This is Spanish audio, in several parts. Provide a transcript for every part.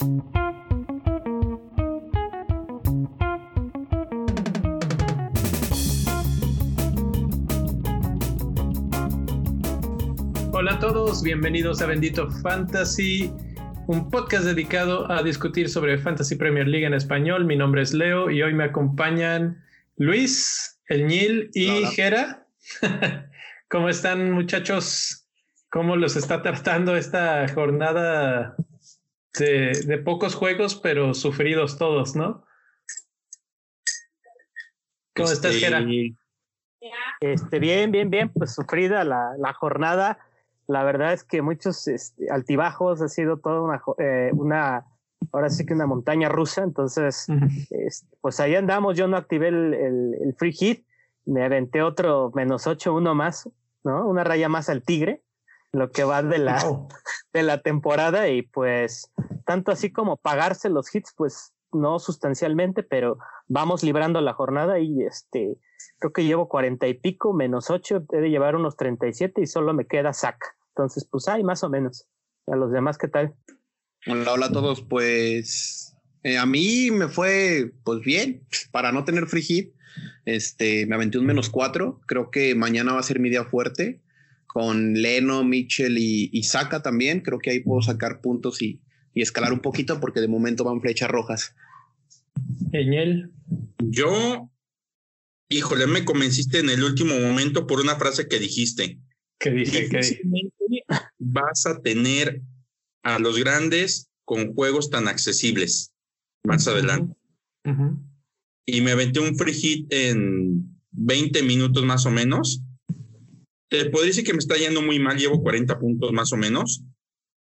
Hola a todos, bienvenidos a Bendito Fantasy, un podcast dedicado a discutir sobre Fantasy Premier League en español. Mi nombre es Leo y hoy me acompañan Luis, El Nil y Jera. ¿Cómo están muchachos? ¿Cómo los está tratando esta jornada de, pocos juegos, pero sufridos todos, no? ¿Cómo estás, este, Jera? Este, bien, bien, bien, pues sufrida la, la jornada la verdad es que muchos este, altibajos, ha sido toda una, eh, una, ahora sí que una montaña rusa, entonces, este, pues ahí andamos, yo no activé el, el, free hit, me aventé otro menos 8, uno más, ¿no? Una raya más al tigre, lo que va de la, de la temporada y pues tanto así como pagarse los hits, pues no sustancialmente, pero vamos librando la jornada y este, creo que llevo cuarenta y pico, menos ocho, he de llevar unos treinta y siete y solo me queda sac. Entonces, pues hay más o menos. A los demás, ¿qué tal? Hola, hola a todos. Pues eh, a mí me fue pues bien para no tener free hit. Este me aventé un menos cuatro. Creo que mañana va a ser mi día fuerte con Leno, Mitchell y, y Saka también. Creo que ahí puedo sacar puntos y, y escalar un poquito porque de momento van flechas rojas. Genial. Yo, híjole, me convenciste en el último momento por una frase que dijiste. ¿Qué dije? ¿Qué dije? vas a tener a los grandes con juegos tan accesibles más adelante. Y me aventé un free hit en 20 minutos más o menos. Te podría decir que me está yendo muy mal, llevo 40 puntos más o menos.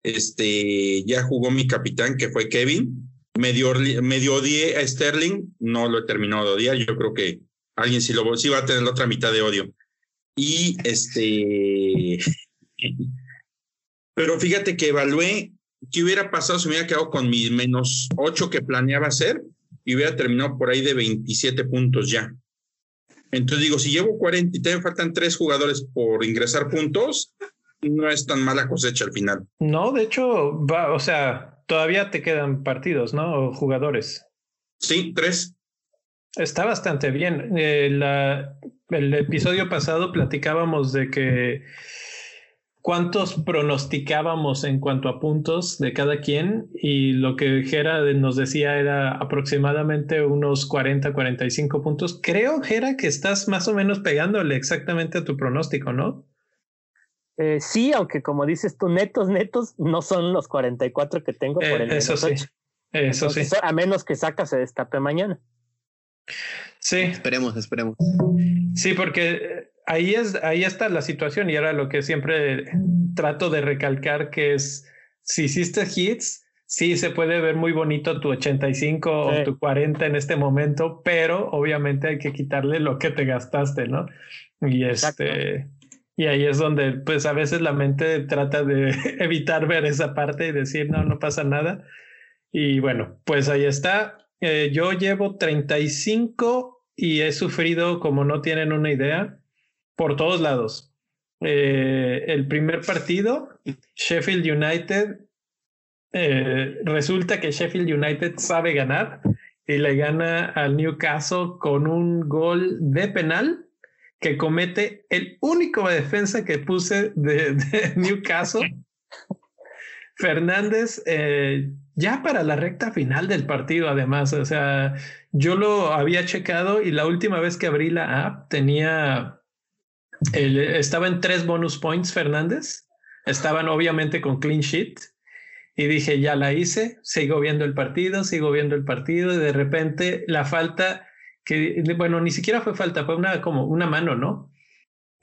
Este, ya jugó mi capitán, que fue Kevin. Medio, medio odié a Sterling, no lo he terminado de odiar. Yo creo que alguien sí, lo, sí va a tener la otra mitad de odio. Y este. Pero fíjate que evalué qué hubiera pasado si me hubiera quedado con mis menos 8 que planeaba hacer y hubiera terminado por ahí de 27 puntos ya. Entonces digo, si llevo 40 y te faltan tres jugadores por ingresar puntos, no es tan mala cosecha al final. No, de hecho, va, o sea, todavía te quedan partidos, ¿no? O jugadores. Sí, tres. Está bastante bien. Eh, el episodio pasado platicábamos de que cuántos pronosticábamos en cuanto a puntos de cada quien y lo que Gera nos decía era aproximadamente unos 40, 45 puntos. Creo, Gera, que estás más o menos pegándole exactamente a tu pronóstico, ¿no? Eh, sí, aunque como dices tú, netos, netos, no son los 44 que tengo por el eh, Eso sí, eso sí. A menos que Saca se destape mañana. Sí. Esperemos, esperemos. Sí, porque ahí, es, ahí está la situación y era lo que siempre trato de recalcar, que es, si hiciste hits, sí se puede ver muy bonito tu 85 o tu 40 en este momento, pero obviamente hay que quitarle lo que te gastaste, ¿no? Y este... Y ahí es donde, pues a veces la mente trata de evitar ver esa parte y decir, no, no pasa nada. Y bueno, pues ahí está. Eh, yo llevo 35 y he sufrido, como no tienen una idea, por todos lados. Eh, el primer partido, Sheffield United, eh, resulta que Sheffield United sabe ganar y le gana al Newcastle con un gol de penal que comete el único defensa que puse de, Newcastle. Fernández, eh, ya para la recta final del partido, además, o sea, yo lo había checado y la última vez que abrí la app tenía estaba en tres bonus points Fernández, estaban obviamente con clean sheet y dije, ya la hice, sigo viendo el partido, sigo viendo el partido y de repente la falta que, bueno, ni siquiera fue falta, fue una como una mano, ¿no?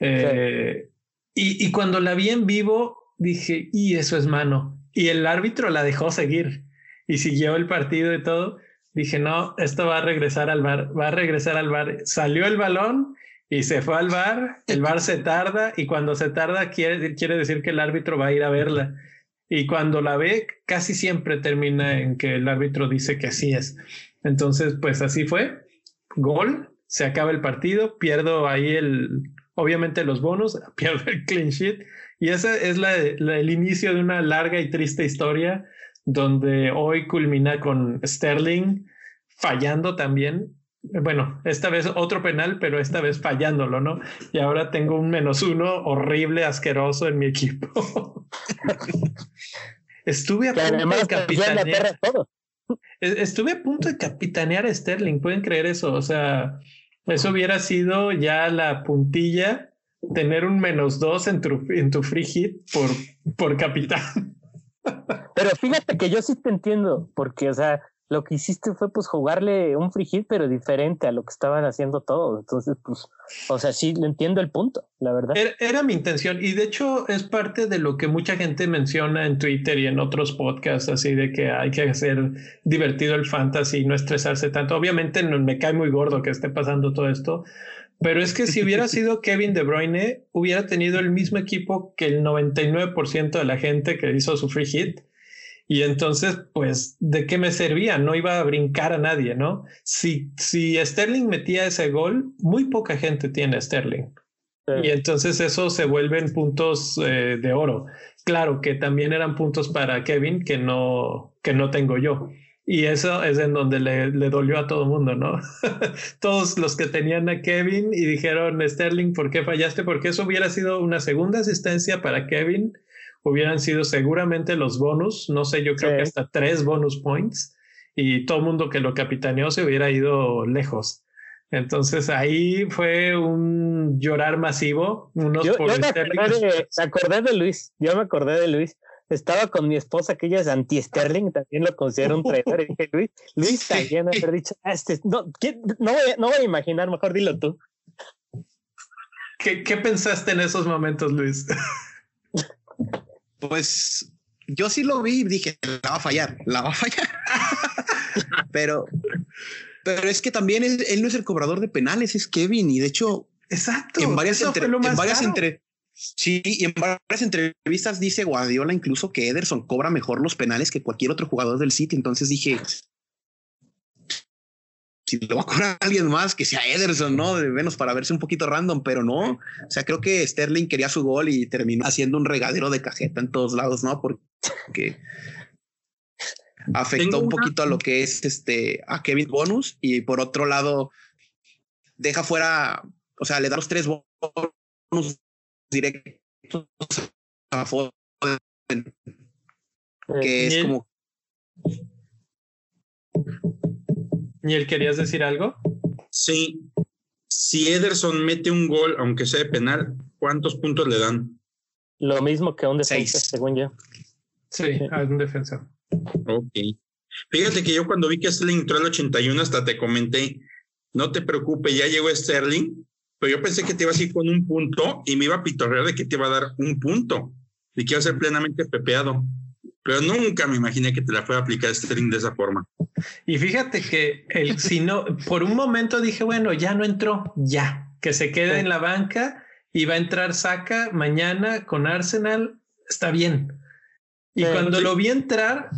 Eh, y, y cuando la vi en vivo, dije, y eso es mano. Y el árbitro la dejó seguir y siguió el partido y todo. Dije, no, esto va a regresar al bar, va a regresar al bar. Salió el balón y se fue al bar, el bar se tarda y cuando se tarda quiere, quiere decir que el árbitro va a ir a verla. Y cuando la ve, casi siempre termina en que el árbitro dice que así es. Entonces, pues así fue. Gol, se acaba el partido, pierdo ahí el, obviamente los bonos, pierdo el clean sheet. Y ese es la, el inicio de una larga y triste historia donde hoy culmina con Sterling fallando también. Bueno, esta vez otro penal, pero esta vez fallándolo, ¿no? Y ahora tengo un menos uno horrible, asqueroso en mi equipo. Estuve a punto de capitanear. Estuve a punto de capitanear a Sterling, pueden creer eso. O sea, eso hubiera sido ya la puntilla, tener un menos dos en tu, en tu free hit por, por capitán. Pero fíjate que yo sí te entiendo, porque, o sea, lo que hiciste fue pues jugarle un free hit, pero diferente a lo que estaban haciendo todos. Entonces, pues, o sea, sí entiendo el punto, la verdad. Era, mi intención y de hecho es parte de lo que mucha gente menciona en Twitter y en otros podcasts, así de que hay que hacer divertido el fantasy y no estresarse tanto. Obviamente no, me cae muy gordo que esté pasando todo esto, pero es que si hubiera sido Kevin De Bruyne, hubiera tenido el mismo equipo que el 99% de la gente que hizo su free hit y entonces, pues, ¿de qué me servía? No iba a brincar a nadie, ¿no? Si, si Sterling metía ese gol, muy poca gente tiene Sterling. Y entonces eso se vuelven puntos eh, de oro. Claro que también eran puntos para Kevin que no, que no tengo yo. Y eso es en donde le, le dolió a todo el mundo, ¿no? Todos los que tenían a Kevin y dijeron, Sterling, ¿por qué fallaste? Porque eso hubiera sido una segunda asistencia para Kevin hubieran sido seguramente los bonus, no sé, yo creo que hasta tres bonus points y todo el mundo que lo capitaneó se hubiera ido lejos. Entonces ahí fue un llorar masivo. Unos yo, me, acordé de, Luis, yo me acordé de Luis. Estaba con mi esposa, que ella es anti-Sterling, también lo considero un traidor. Y dije, Luis, Luis también haber dicho, ah, este, no, no, voy, no voy a imaginar, mejor dilo tú. ¿Qué, ¿Qué pensaste en esos momentos, Luis? Pues yo sí lo vi y dije, la va a fallar, la va a fallar. pero, pero es que también él no es el cobrador de penales, es Kevin. Y de hecho, exacto. En varias, en varias entre, sí, y en varias entrevistas dice Guardiola incluso que Ederson cobra mejor los penales que cualquier otro jugador del City. Entonces dije, si lo va a cobrar alguien más que sea Ederson, ¿no? De menos para verse un poquito random, pero no. O sea, creo que Sterling quería su gol y terminó haciendo un regadero de cajeta en todos lados, ¿no? Porque afectó un poquito a lo que es este a Kevin Bonus y por otro lado deja fuera, o sea, le da los tres bonus directos a Foden, que es como ¿Niel, querías decir algo? Sí. Si Ederson mete un gol, aunque sea de penal, ¿cuántos puntos le dan? Lo mismo que a un defensa, según yo. Sí, a un defensa. Ok. Fíjate que yo cuando vi que Sterling entró al 81 hasta te comenté, no te preocupes, ya llegó Sterling, pero yo pensé que te iba a ir con un punto y me iba a pitorrear de que te iba a dar un punto, y que iba a ser plenamente pepeado pero nunca me imaginé que te la fuera a aplicar Sterling de esa forma. Y fíjate que el, si no, por un momento dije, bueno, ya no entró, ya, que se quede en la banca y va a entrar Saca mañana con Arsenal, está bien. Y cuando lo vi entrar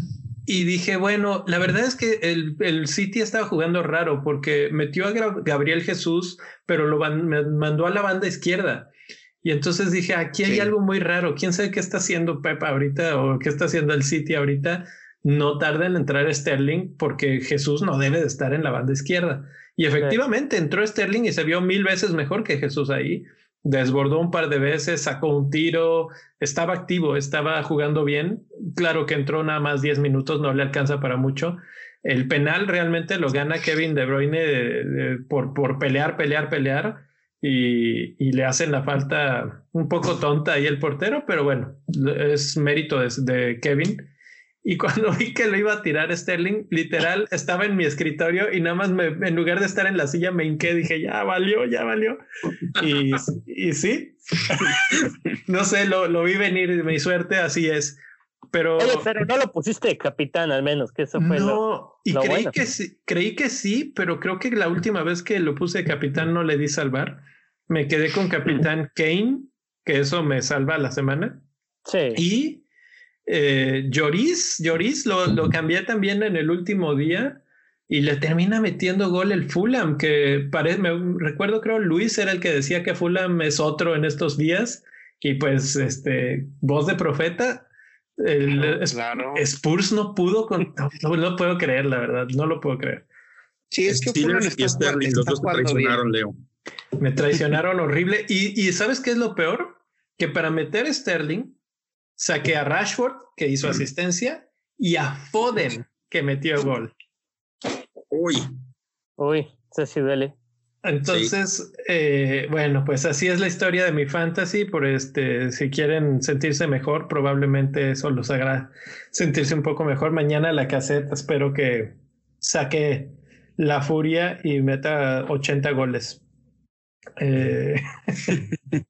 y dije, bueno, la verdad es que el, el City estaba jugando raro porque metió a Gabriel Jesús, pero lo mandó a la banda izquierda. Y entonces dije, aquí hay algo muy raro. ¿Quién sabe qué está haciendo Pepa ahorita o qué está haciendo el City ahorita? No tarda en entrar Sterling porque Jesús no debe de estar en la banda izquierda. Y efectivamente entró Sterling y se vio mil veces mejor que Jesús ahí. Desbordó un par de veces, sacó un tiro, estaba activo, estaba jugando bien. Claro que entró nada más 10 minutos, no le alcanza para mucho. El penal realmente lo gana Kevin De Bruyne por, por pelear, pelear, pelear y, le hacen la falta un poco tonta ahí el portero, pero bueno, es mérito de, Kevin. Y cuando vi que lo iba a tirar Sterling, literal estaba en mi escritorio y nada más me, en lugar de estar en la silla me hinqué, dije, ya valió, ya valió. Y, y sí, no sé, lo, lo, vi venir, mi suerte, así es. Pero, pero no lo pusiste de capitán al menos, que eso fue no, y creí que sí, creí que sí, pero creo que la última vez que lo puse de capitán no le di salvar. Me quedé con capitán Kane, que eso me salva la semana. Sí. Y eh, Lloris, Lloris lo, lo cambié también en el último día y le termina metiendo gol el Fulham, que parece, me recuerdo creo Luis era el que decía que Fulham es otro en estos días y pues este voz de profeta El, Spurs no pudo con. No, no, puedo creer, la verdad. No lo puedo creer. Sí, es que Steelers y Sterling, los dos traicionaron, Leo. Me traicionaron horrible. Y, y ¿sabes qué es lo peor? Que para meter a Sterling, saqué a Rashford, que hizo asistencia, y a Foden, que metió gol. Uy. Uy, se sí duele. Entonces, eh, bueno, pues así es la historia de mi fantasy. Por este, si quieren sentirse mejor, probablemente eso los haga sentirse un poco mejor. Mañana la caseta, espero que saque la furia y meta 80 goles. Eh,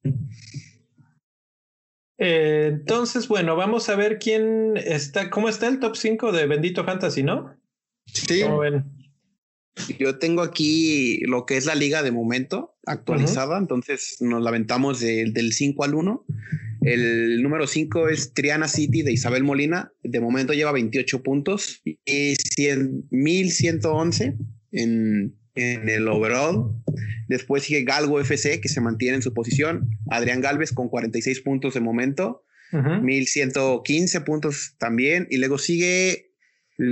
eh, entonces, bueno, vamos a ver quién está, cómo está el top 5 de Bendito Fantasy, ¿no? Sí. Yo tengo aquí lo que es la liga de momento actualizada, entonces nos lamentamos del 5 al 1. El número 5 es Triana City de Isabel Molina, de momento lleva 28 puntos y 1111 en, en el overall. Después sigue Galgo FC, que se mantiene en su posición. Adrián Galvez con 46 puntos de momento. 1115 puntos también. Y luego sigue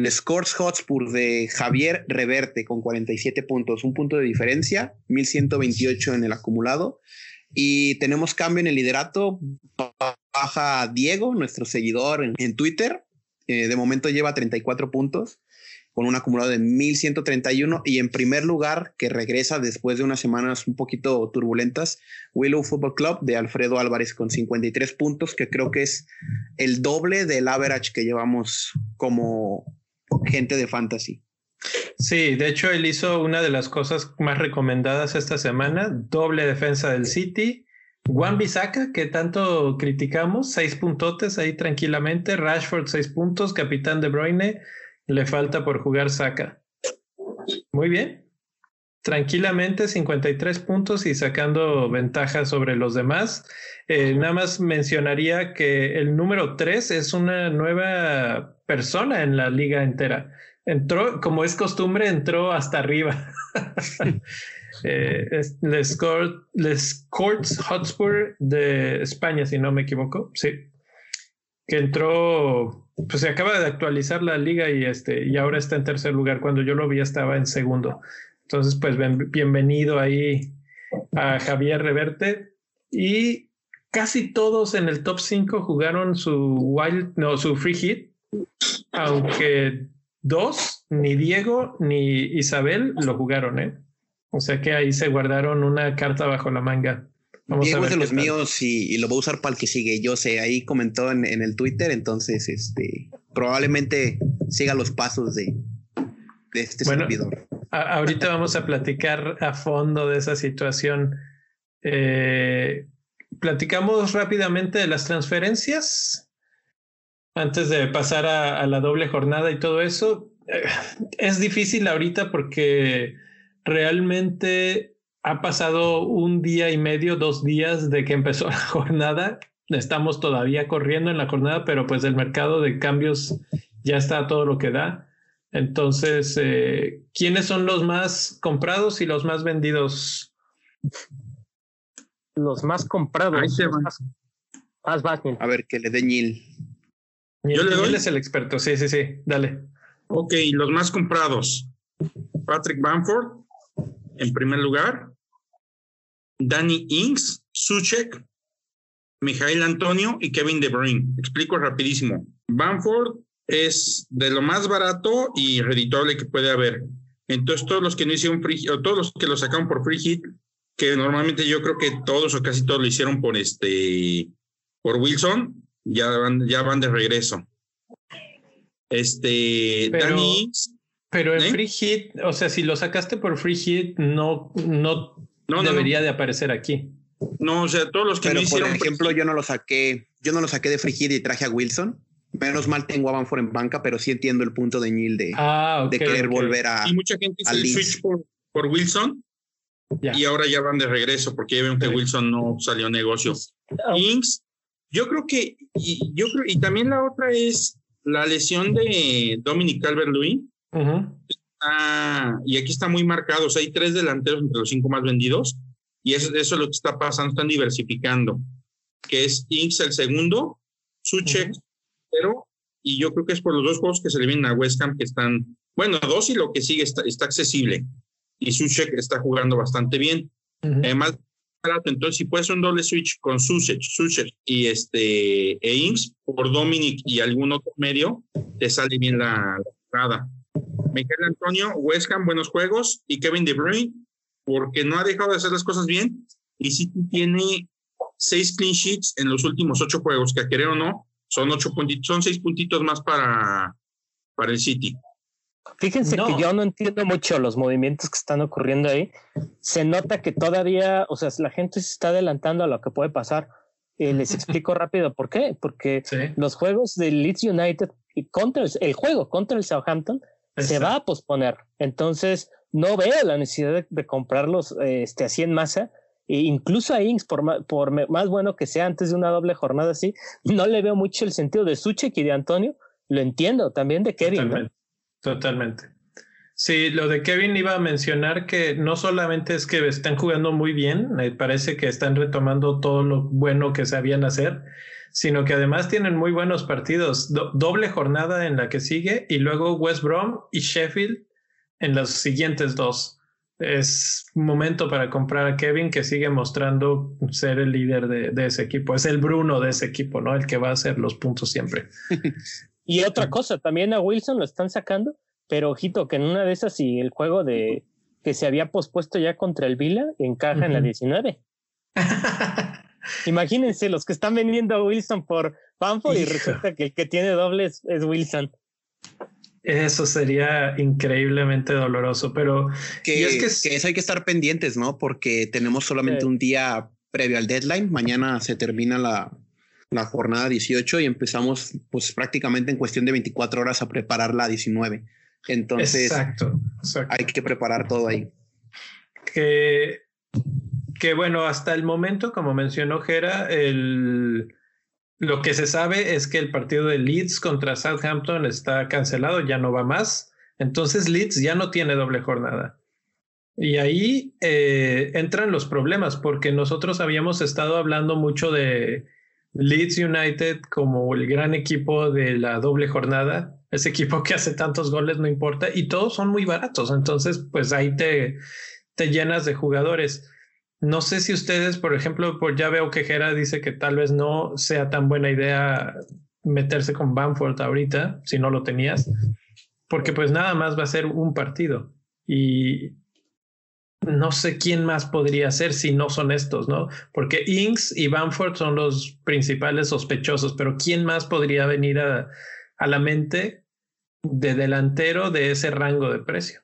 Scores Hotspur de Javier Reverte con 47 puntos, un punto de diferencia, 1128 en el acumulado. Y tenemos cambio en el liderato. Baja Diego, nuestro seguidor en, Twitter. Eh, de momento lleva 34 puntos con un acumulado de 1131 y en primer lugar que regresa después de unas semanas un poquito turbulentas Willow Football Club de Alfredo Álvarez con 53 puntos que creo que es el doble del average que llevamos como gente de fantasy. Sí, de hecho él hizo una de las cosas más recomendadas esta semana, doble defensa del City, Juan Bisaca, que tanto criticamos, seis puntotes ahí tranquilamente, Rashford seis puntos, capitán de Bruyne, le falta por jugar Saca. Muy bien. Tranquilamente 53 puntos y sacando ventaja sobre los demás. Eh, nada más mencionaría que el número 3 es una nueva persona en la liga entera. Entró, como es costumbre, entró hasta arriba. eh, les, les Courts Hotspur de España, si no me equivoco. Sí. Que entró pues se acaba de actualizar la liga y este y ahora está en tercer lugar. Cuando yo lo vi estaba en segundo. Entonces, pues bienvenido ahí a Javier Reverte y casi todos en el top 5 jugaron su wild, no, su free hit, aunque dos, ni Diego ni Isabel lo jugaron, ¿eh? O sea que ahí se guardaron una carta bajo la manga. Diego es de los míos y, lo voy a usar para el que sigue. Yo sé, ahí comentó en, el Twitter, entonces este probablemente siga los pasos de, este servidor. ahorita vamos a platicar a fondo de esa situación. Eh, platicamos rápidamente de las transferencias antes de pasar a, la doble jornada y todo eso. Eh, es difícil ahorita porque realmente ha pasado un día y medio, dos días de que empezó la jornada. Estamos todavía corriendo en la jornada, pero pues el mercado de cambios ya está todo lo que da. Entonces, eh, ¿quiénes son los más comprados y los más vendidos? Los más comprados. A ver, que le dé Nil. Yo le doy. es el experto, sí, sí, sí, dale. Ok, los más comprados. Patrick Bamford, en primer lugar. Danny Inks, Suchek, Mijail Antonio y Kevin De Bruyne. Explico rapidísimo. Bamford es de lo más barato y reditable que puede haber. Entonces, todos los que no hicieron free o todos los que lo sacaron por free hit, que normalmente yo creo que todos o casi todos lo hicieron por este por Wilson, ya van, ya van de regreso. Este pero, Danny Inks. Pero en ¿eh? free hit, o sea, si lo sacaste por free hit, no, no no, debería de aparecer aquí. No, o sea, todos los que Pero no hicieron. Por ejemplo, yo no lo saqué, yo no lo saqué de Frigid y traje a Wilson. Menos mal tengo a Banford en banca, pero sí entiendo el punto de Neil de, ah, de querer volver a. Y mucha gente hizo el switch por, Wilson y ahora ya van de regreso porque ya ven que Wilson no salió negocio. Ah. Inks, yo creo que, y, yo creo, y también la otra es la lesión de Dominic Calvert-Lewin. Ah, y aquí está muy marcado, o sea, hay tres delanteros entre los cinco más vendidos, y eso, eso es lo que está pasando, están diversificando, que es Inks el segundo, Suchek pero y yo creo que es por los dos juegos que se le vienen a West Ham que están, bueno, dos y lo que sigue está, está accesible. Y Suchek está jugando bastante bien. Además, entonces si puedes un doble switch con Suchek, y este e Inks por Dominic y algún otro medio, te sale bien la, jugada. Miguel Antonio, West Ham, buenos juegos, y Kevin De Bruyne, porque no ha dejado de hacer las cosas bien, y City tiene seis clean sheets en los últimos ocho juegos, que a querer o no, son ocho puntitos, son seis puntitos más para, para el City. Fíjense que yo no entiendo mucho los movimientos que están ocurriendo ahí. Se nota que todavía, o sea, la gente se está adelantando a lo que puede pasar. Eh, les explico rápido por qué. Porque los juegos de Leeds United contra el, juego contra el Southampton se va a posponer. Entonces, no veo la necesidad de, comprarlos este, así en masa e incluso a Inks, por, más, bueno que sea antes de una doble jornada así, no le veo mucho el sentido de Suchek y de Antonio. Lo entiendo, también de Kevin. Totalmente. Sí, lo de Kevin iba a mencionar que no solamente es que están jugando muy bien, me parece que están retomando todo lo bueno que sabían hacer, sino que además tienen muy buenos partidos. doble jornada en la que sigue y luego West Brom y Sheffield en los siguientes dos es momento para comprar a Kevin que sigue mostrando ser el líder de, ese equipo. Es el Bruno de ese equipo, ¿no? El que va a hacer los puntos siempre. y otra cosa, también a Wilson lo están sacando, pero ojito que en una de esas y el juego de que se había pospuesto ya contra el Vila encaja en la 19. Imagínense los que están vendiendo a Wilson por Panford y resulta que el que tiene doble es Wilson. Eso sería increíblemente doloroso, pero que, es que, eso hay que estar pendientes, ¿no? Porque tenemos solamente un día previo al deadline. Mañana se termina la, la, jornada 18 y empezamos pues prácticamente en cuestión de 24 horas a preparar la 19. Entonces exacto, hay que preparar todo ahí. Que, que bueno, hasta el momento, como mencionó Jera, el lo que se sabe es que el partido de Leeds contra Southampton está cancelado, ya no va más. Entonces Leeds ya no tiene doble jornada. Y ahí eh, entran los problemas, porque nosotros habíamos estado hablando mucho de Leeds United como el gran equipo de la doble jornada, ese equipo que hace tantos goles, no importa, y todos son muy baratos. Entonces, pues ahí te, te llenas de jugadores. No sé si ustedes, por ejemplo, por ya veo que Gera dice que tal vez no sea tan buena idea meterse con Bamford ahorita, si no lo tenías, porque pues nada más va a ser un partido y no sé quién más podría ser si no son estos, ¿no? Porque Inks y Bamford son los principales sospechosos, pero ¿quién más podría venir a, a la mente de delantero de ese rango de precio?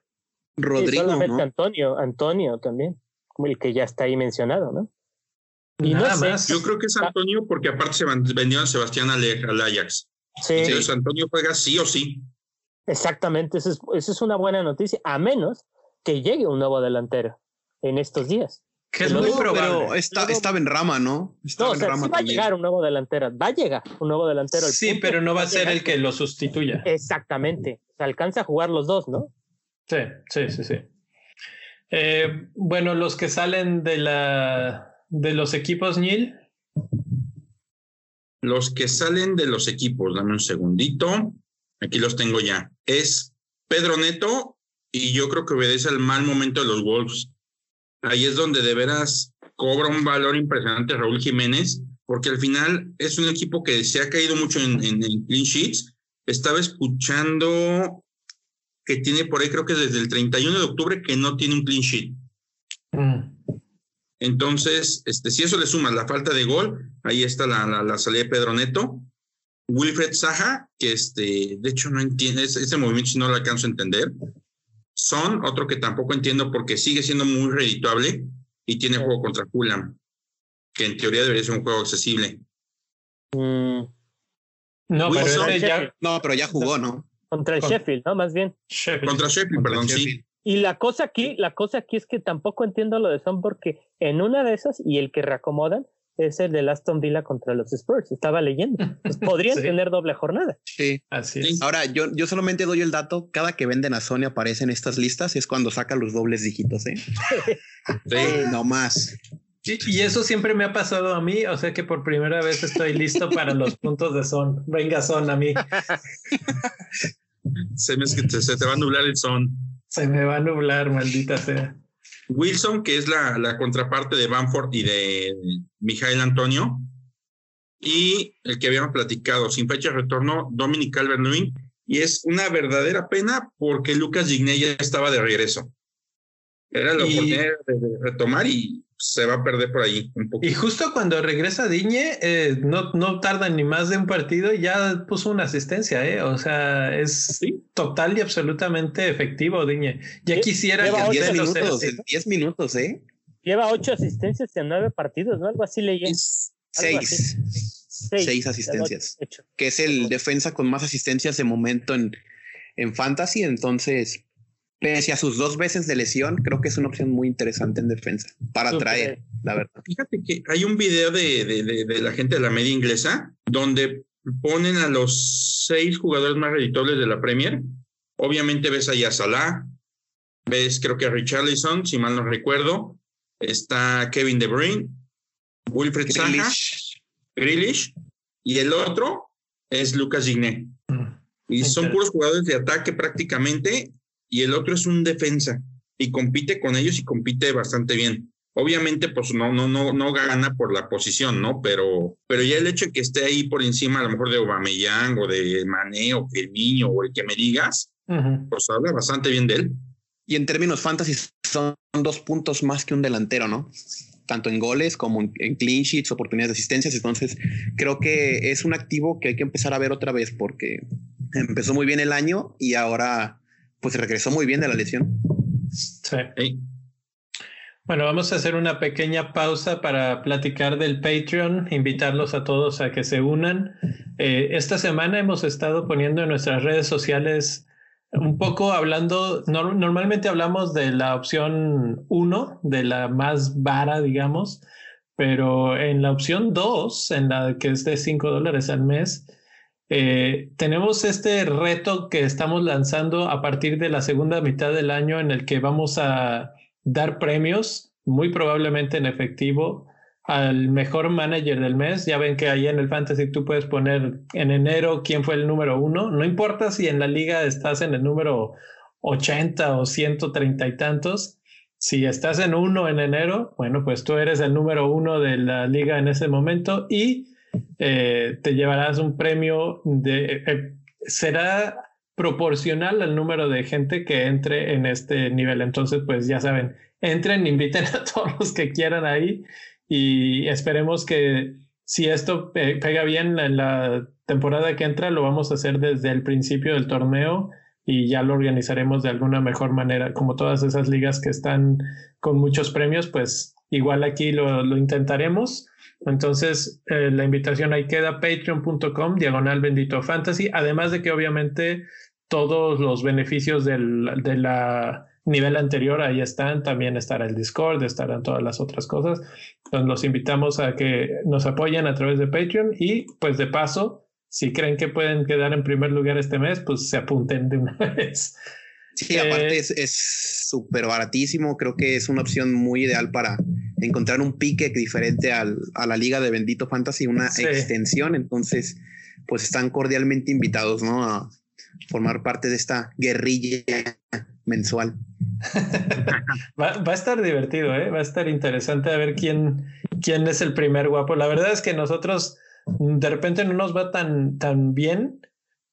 Rodrigo. ¿no? Antonio, Antonio también el que ya está ahí mencionado, ¿no? Y Nada más. Yo creo que es Antonio porque aparte se vendió a Sebastián al, Ajax. Sí. Entonces Antonio juega sí o sí. Exactamente, esa es, una buena noticia, a menos que llegue un nuevo delantero en estos días. Que es muy probable. Pero está, estaba en rama, ¿no? no, o sea, sí va a llegar un nuevo delantero. Va a llegar un nuevo delantero. sí, pero no va a ser el que lo sustituya. Exactamente. Se alcanza a jugar los dos, ¿no? Sí, sí, sí, sí. Eh, bueno, los que salen de la de los equipos Nil. Los que salen de los equipos, dame un segundito. Aquí los tengo ya. Es Pedro Neto y yo creo que obedece al mal momento de los Wolves. Ahí es donde de veras cobra un valor impresionante Raúl Jiménez, porque al final es un equipo que se ha caído mucho en, en, en clean sheets. Estaba escuchando que tiene por ahí, creo que desde el 31 de octubre, que no tiene un clean sheet. Mm. Entonces, este, si eso le suma la falta de gol, ahí está la, la, salida de Pedro Neto. Wilfred Saja, que este, de hecho no entiende ese, movimiento, si no lo alcanzo a entender. Son, otro que tampoco entiendo porque sigue siendo muy redituable y tiene juego contra Fulham, que en teoría debería ser un juego accesible. Mm. No, pero ya, no, pero ya jugó, ¿no? Contra el Sheffield, ¿no? Más bien. Contra Sheffield, perdón, sí. Y la cosa aquí, la cosa aquí es que tampoco entiendo lo de Son porque en una de esas y el que reacomodan es el de Aston Villa contra los Spurs. Estaba leyendo. Pues podrían tener doble jornada. Sí, así es. Ahora, yo, yo solamente doy el dato. Cada que venden a Sony aparece en estas listas es cuando saca los dobles dígitos, ¿eh? sí. No más. Y, eso siempre me ha pasado a mí, o sea que por primera vez estoy listo para los puntos de son. Venga, son a mí. se, me, se te va a nublar el son. Se me va a nublar, maldita sea. Wilson, que es la, la contraparte de Bamford y de Mijael Antonio, y el que habíamos platicado, sin fecha de retorno, Dominic Calvert-Lewin, y es una verdadera pena porque Lucas Gigné ya estaba de regreso. Era la oportunidad de retomar y se va a perder por ahí un poco. Y justo cuando regresa Diñe, eh, no, no tarda ni más de un partido y ya puso una asistencia, ¿eh? O sea, es total y absolutamente efectivo, Diñe. Ya quisiera Lleva que 10 minutos, 10 minutos, ¿eh? Lleva ocho asistencias en nueve partidos, ¿no? Algo así leí. Seis. Seis. asistencias. Que es el defensa con más asistencias de momento en, en Fantasy. Entonces, pese a sus dos veces de lesión, creo que es una opción muy interesante en defensa para traer, la verdad. Fíjate que hay un video de, de, la gente de la media inglesa donde ponen a los seis jugadores más reditables de la Premier. Obviamente ves ahí a Salah, ves creo que a Richarlison, si mal no recuerdo, está Kevin De Bruyne, Wilfred Zaha, Grealish, y el otro es Lucas Gigné. Mm. Y son puros jugadores de ataque prácticamente y el otro es un defensa y compite con ellos y compite bastante bien. Obviamente, pues no, no, no, no gana por la posición, ¿no? Pero, pero ya el hecho de que esté ahí por encima, a lo mejor de Obameyang o de Mané o Firmino o el que me digas, pues habla bastante bien de él. Y en términos fantasy son dos puntos más que un delantero, ¿no? Tanto en goles como en clean sheets, oportunidades de asistencias. Entonces, creo que es un activo que hay que empezar a ver otra vez porque empezó muy bien el año y ahora pues regresó muy bien de la lesión. Sí. Bueno, vamos a hacer una pequeña pausa para platicar del Patreon, invitarlos a todos a que se unan. Eh, esta semana hemos estado poniendo en nuestras redes sociales un poco hablando, normalmente hablamos de la opción 1, de la más vara, digamos, pero en la opción 2, en la que es de 5 dólares al mes, eh, tenemos este reto que estamos lanzando a partir de la segunda mitad del año en el que vamos a dar premios, muy probablemente en efectivo, al mejor manager del mes. Ya ven que ahí en el Fantasy tú puedes poner en enero quién fue el número uno. No importa si en la liga estás en el número 80 o 130 y tantos. Si estás en uno en enero, bueno, pues tú eres el número uno de la liga en ese momento y eh, te llevarás un premio de... Eh, será proporcional al número de gente que entre en este nivel. Entonces, pues ya saben, entren, inviten a todos los que quieran ahí y esperemos que si esto pega bien en la temporada que entra, lo vamos a hacer desde el principio del torneo y ya lo organizaremos de alguna mejor manera. Como todas esas ligas que están con muchos premios, pues igual aquí lo, lo intentaremos entonces, eh, la invitación ahí queda, patreon.com, diagonal bendito fantasy, además de que obviamente todos los beneficios del de la nivel anterior ahí están, también estará el Discord, estarán todas las otras cosas. Entonces, los invitamos a que nos apoyen a través de Patreon y pues de paso, si creen que pueden quedar en primer lugar este mes, pues se apunten de una vez. Sí, aparte eh, es súper baratísimo, creo que es una opción muy ideal para encontrar un pique diferente al, a la liga de Bendito Fantasy, una extensión, entonces pues están cordialmente invitados, ¿no? A formar parte de esta guerrilla mensual. va, a estar divertido, ¿eh? va a estar interesante a ver quién, quién es el primer guapo. La verdad es que nosotros de repente no nos va tan, tan bien,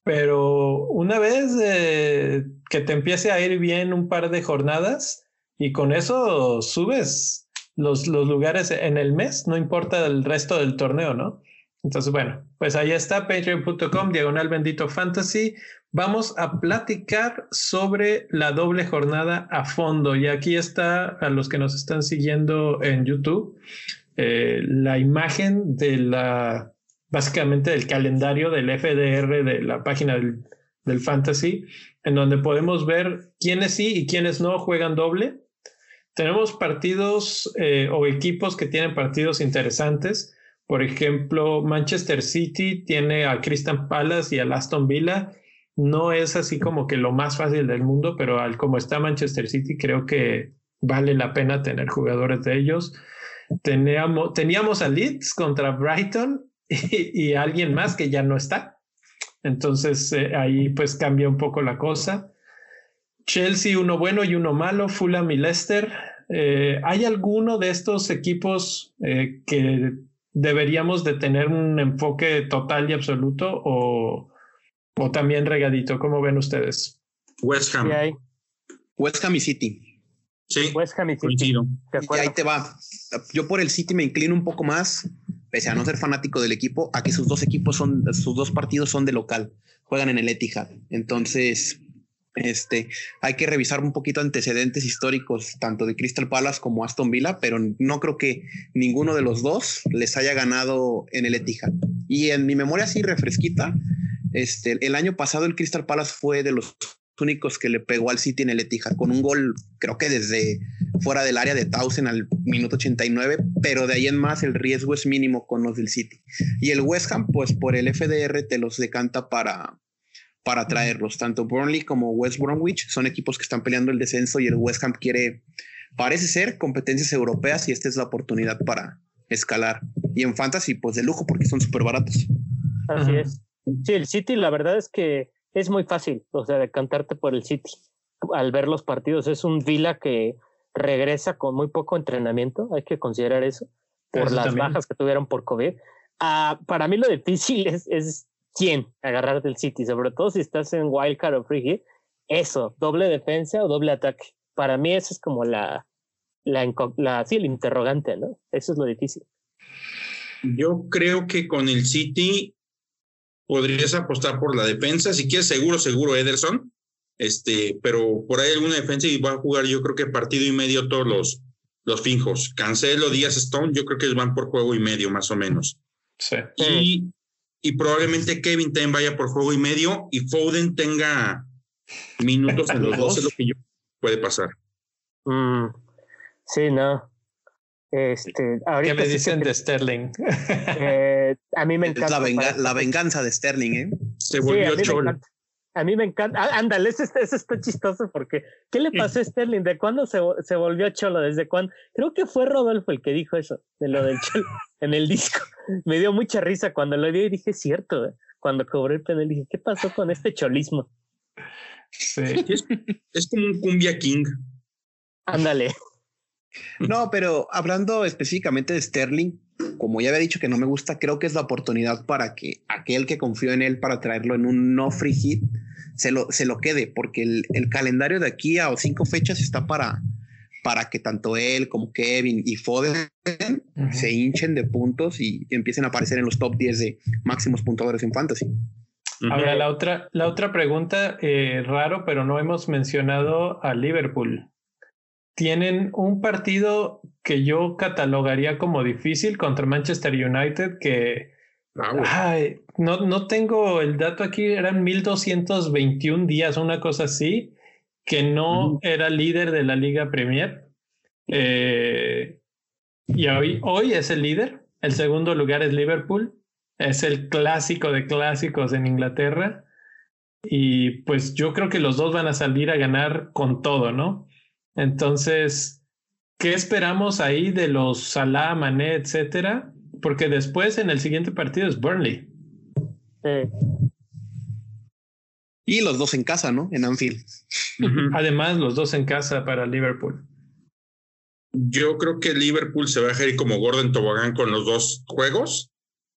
pero una vez eh, que te empiece a ir bien un par de jornadas y con eso subes los, los lugares en el mes, no importa el resto del torneo, ¿no? Entonces, bueno, pues ahí está, patreon.com, diagonal bendito fantasy. Vamos a platicar sobre la doble jornada a fondo. Y aquí está, a los que nos están siguiendo en YouTube, eh, la imagen de la básicamente del calendario del FDR de la página del, Fantasy, en donde podemos ver quiénes sí y quiénes no juegan doble. Tenemos partidos eh, o equipos que tienen partidos interesantes. Por ejemplo, Manchester City tiene a Crystal Palace y a Aston Villa. No es así como que lo más fácil del mundo, pero al como está Manchester City, creo que vale la pena tener jugadores de ellos. teníamos, teníamos a Leeds contra Brighton y, alguien más que ya no está. Entonces eh, ahí pues cambia un poco la cosa. Chelsea, uno bueno y uno malo, Fulham y Leicester. Eh, ¿Hay alguno de estos equipos eh, que deberíamos de tener un enfoque total y absoluto o, o también regadito? ¿Cómo ven ustedes? West Ham. West Ham y City. Sí, West Ham y City. Y ahí te va. Yo por el City me inclino un poco más, pese a no ser fanático del equipo, a que sus dos equipos son, sus dos partidos son de local, juegan en el Etihad. Entonces, este, hay que revisar un poquito antecedentes históricos, tanto de Crystal Palace como Aston Villa, pero no creo que ninguno de los dos les haya ganado en el Etihad. Y en mi memoria así refresquita, este, el año pasado el Crystal Palace fue de los únicos que le pegó al City en el Etihad con un gol, creo que desde fuera del área de Towson al minuto 89, pero de ahí en más el riesgo es mínimo con los del City. Y el West Ham, pues por el FDR te los decanta para, para traerlos. Tanto Burnley como West Bromwich son equipos que están peleando el descenso y el West Ham quiere, parece ser, competencias europeas y esta es la oportunidad para escalar. Y en Fantasy, pues de lujo porque son súper baratos. Así es. Sí, el City la verdad es que es muy fácil, o sea, decantarte por el City al ver los partidos. Es un Vila que regresa con muy poco entrenamiento, hay que considerar eso, por las bajas que tuvieron por COVID. Ah, para mí lo difícil es, es quién agarrar del City, sobre todo si estás en Wildcard o Free Hit. Eso, doble defensa o doble ataque. Para mí eso es como la, la, la sí, el interrogante, ¿no? Eso es lo difícil. Yo creo que con el City podrías apostar por la defensa. Si quieres seguro, seguro Ederson. Este, pero por ahí alguna defensa y va a jugar yo creo que partido y medio todos los, los finjos. Cancelo, Díaz, Stone, yo creo que van por juego y medio más o menos. Sí. Y, y probablemente Kevin también vaya por juego y medio y Foden tenga minutos en los dos, es lo que yo puede pasar. Mm, sí, no. Este, ¿Qué me dicen de Sterling? Eh, a mí me encanta. la, venganza de Sterling, ¿eh? Se volvió sí, a mí me encanta. Ah, ándale, eso, está chistoso porque ¿qué le pasó a Sterling? ¿De cuándo se, se, volvió cholo? ¿Desde cuándo? Creo que fue Rodolfo el que dijo eso, de lo del cholo en el disco. Me dio mucha risa cuando lo vi y dije, cierto, ¿eh? cuando cobré el penal dije, ¿qué pasó con este cholismo? Sí. Es, es como un cumbia king. Ándale. No, pero hablando específicamente de Sterling, como ya había dicho que no me gusta, creo que es la oportunidad para que aquel que confió en él para traerlo en un no free hit se lo, se lo quede, porque el, calendario de aquí a cinco fechas está para, para que tanto él como Kevin y Foden se hinchen de puntos y empiecen a aparecer en los top 10 de máximos puntuadores en fantasy. Ahora, la otra, la otra pregunta, eh, raro, pero no hemos mencionado a Liverpool tienen un partido que yo catalogaría como difícil contra Manchester United que ay, no, no tengo el dato aquí, eran 1221 días, una cosa así, que no era líder de la Liga Premier. Eh, y hoy, hoy es el líder, el segundo lugar es Liverpool, es el clásico de clásicos en Inglaterra. Y pues yo creo que los dos van a salir a ganar con todo, ¿no? Entonces, ¿qué esperamos ahí de los Salah, Mané, etcétera? Porque después en el siguiente partido es Burnley. Y los dos en casa, ¿no? En Anfield. Además, los dos en casa para Liverpool. Yo creo que Liverpool se va a ir como Gordon Tobogán con los dos juegos.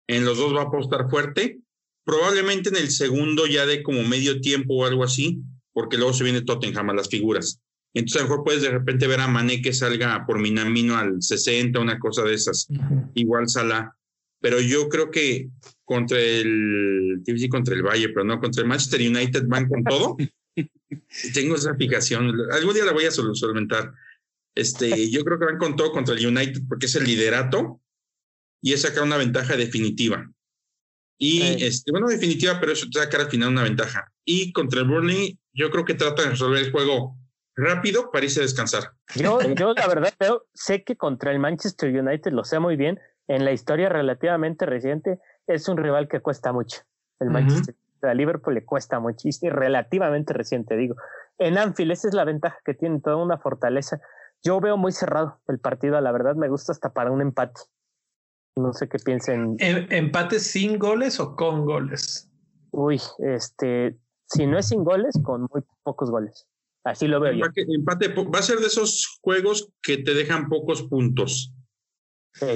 En los dos va a apostar fuerte. Probablemente en el segundo ya de como medio tiempo o algo así, porque luego se viene Tottenham a las figuras. Entonces a lo mejor puedes de repente ver a Mané que salga por Minamino al 60, una cosa de esas. Igual Salah. Pero yo creo que contra el, contra el Valle, pero no, contra el Manchester United van con todo. Tengo esa fijación. Algún día la voy a solventar. Este, yo creo que van con todo contra el United porque es el liderato y es sacar una ventaja definitiva. Y este, bueno, definitiva, pero eso te sacar al final una ventaja. Y contra el Burnley, yo creo que trata de resolver el juego rápido para irse a descansar. Yo, yo la verdad veo, sé que contra el Manchester United lo sé muy bien. En la historia relativamente reciente es un rival que cuesta mucho. El Manchester a Liverpool le cuesta muchísimo, relativamente reciente, digo. En Anfield, esa es la ventaja que tiene, toda una fortaleza. yo veo muy cerrado el partido, la verdad me gusta hasta para un empate. No sé qué piensen. ¿Em, ¿Empate sin goles o con goles? Uy, este, si no es sin goles, con muy pocos goles. Así lo veo. Empate, va a ser de esos juegos que te dejan pocos puntos. Sí.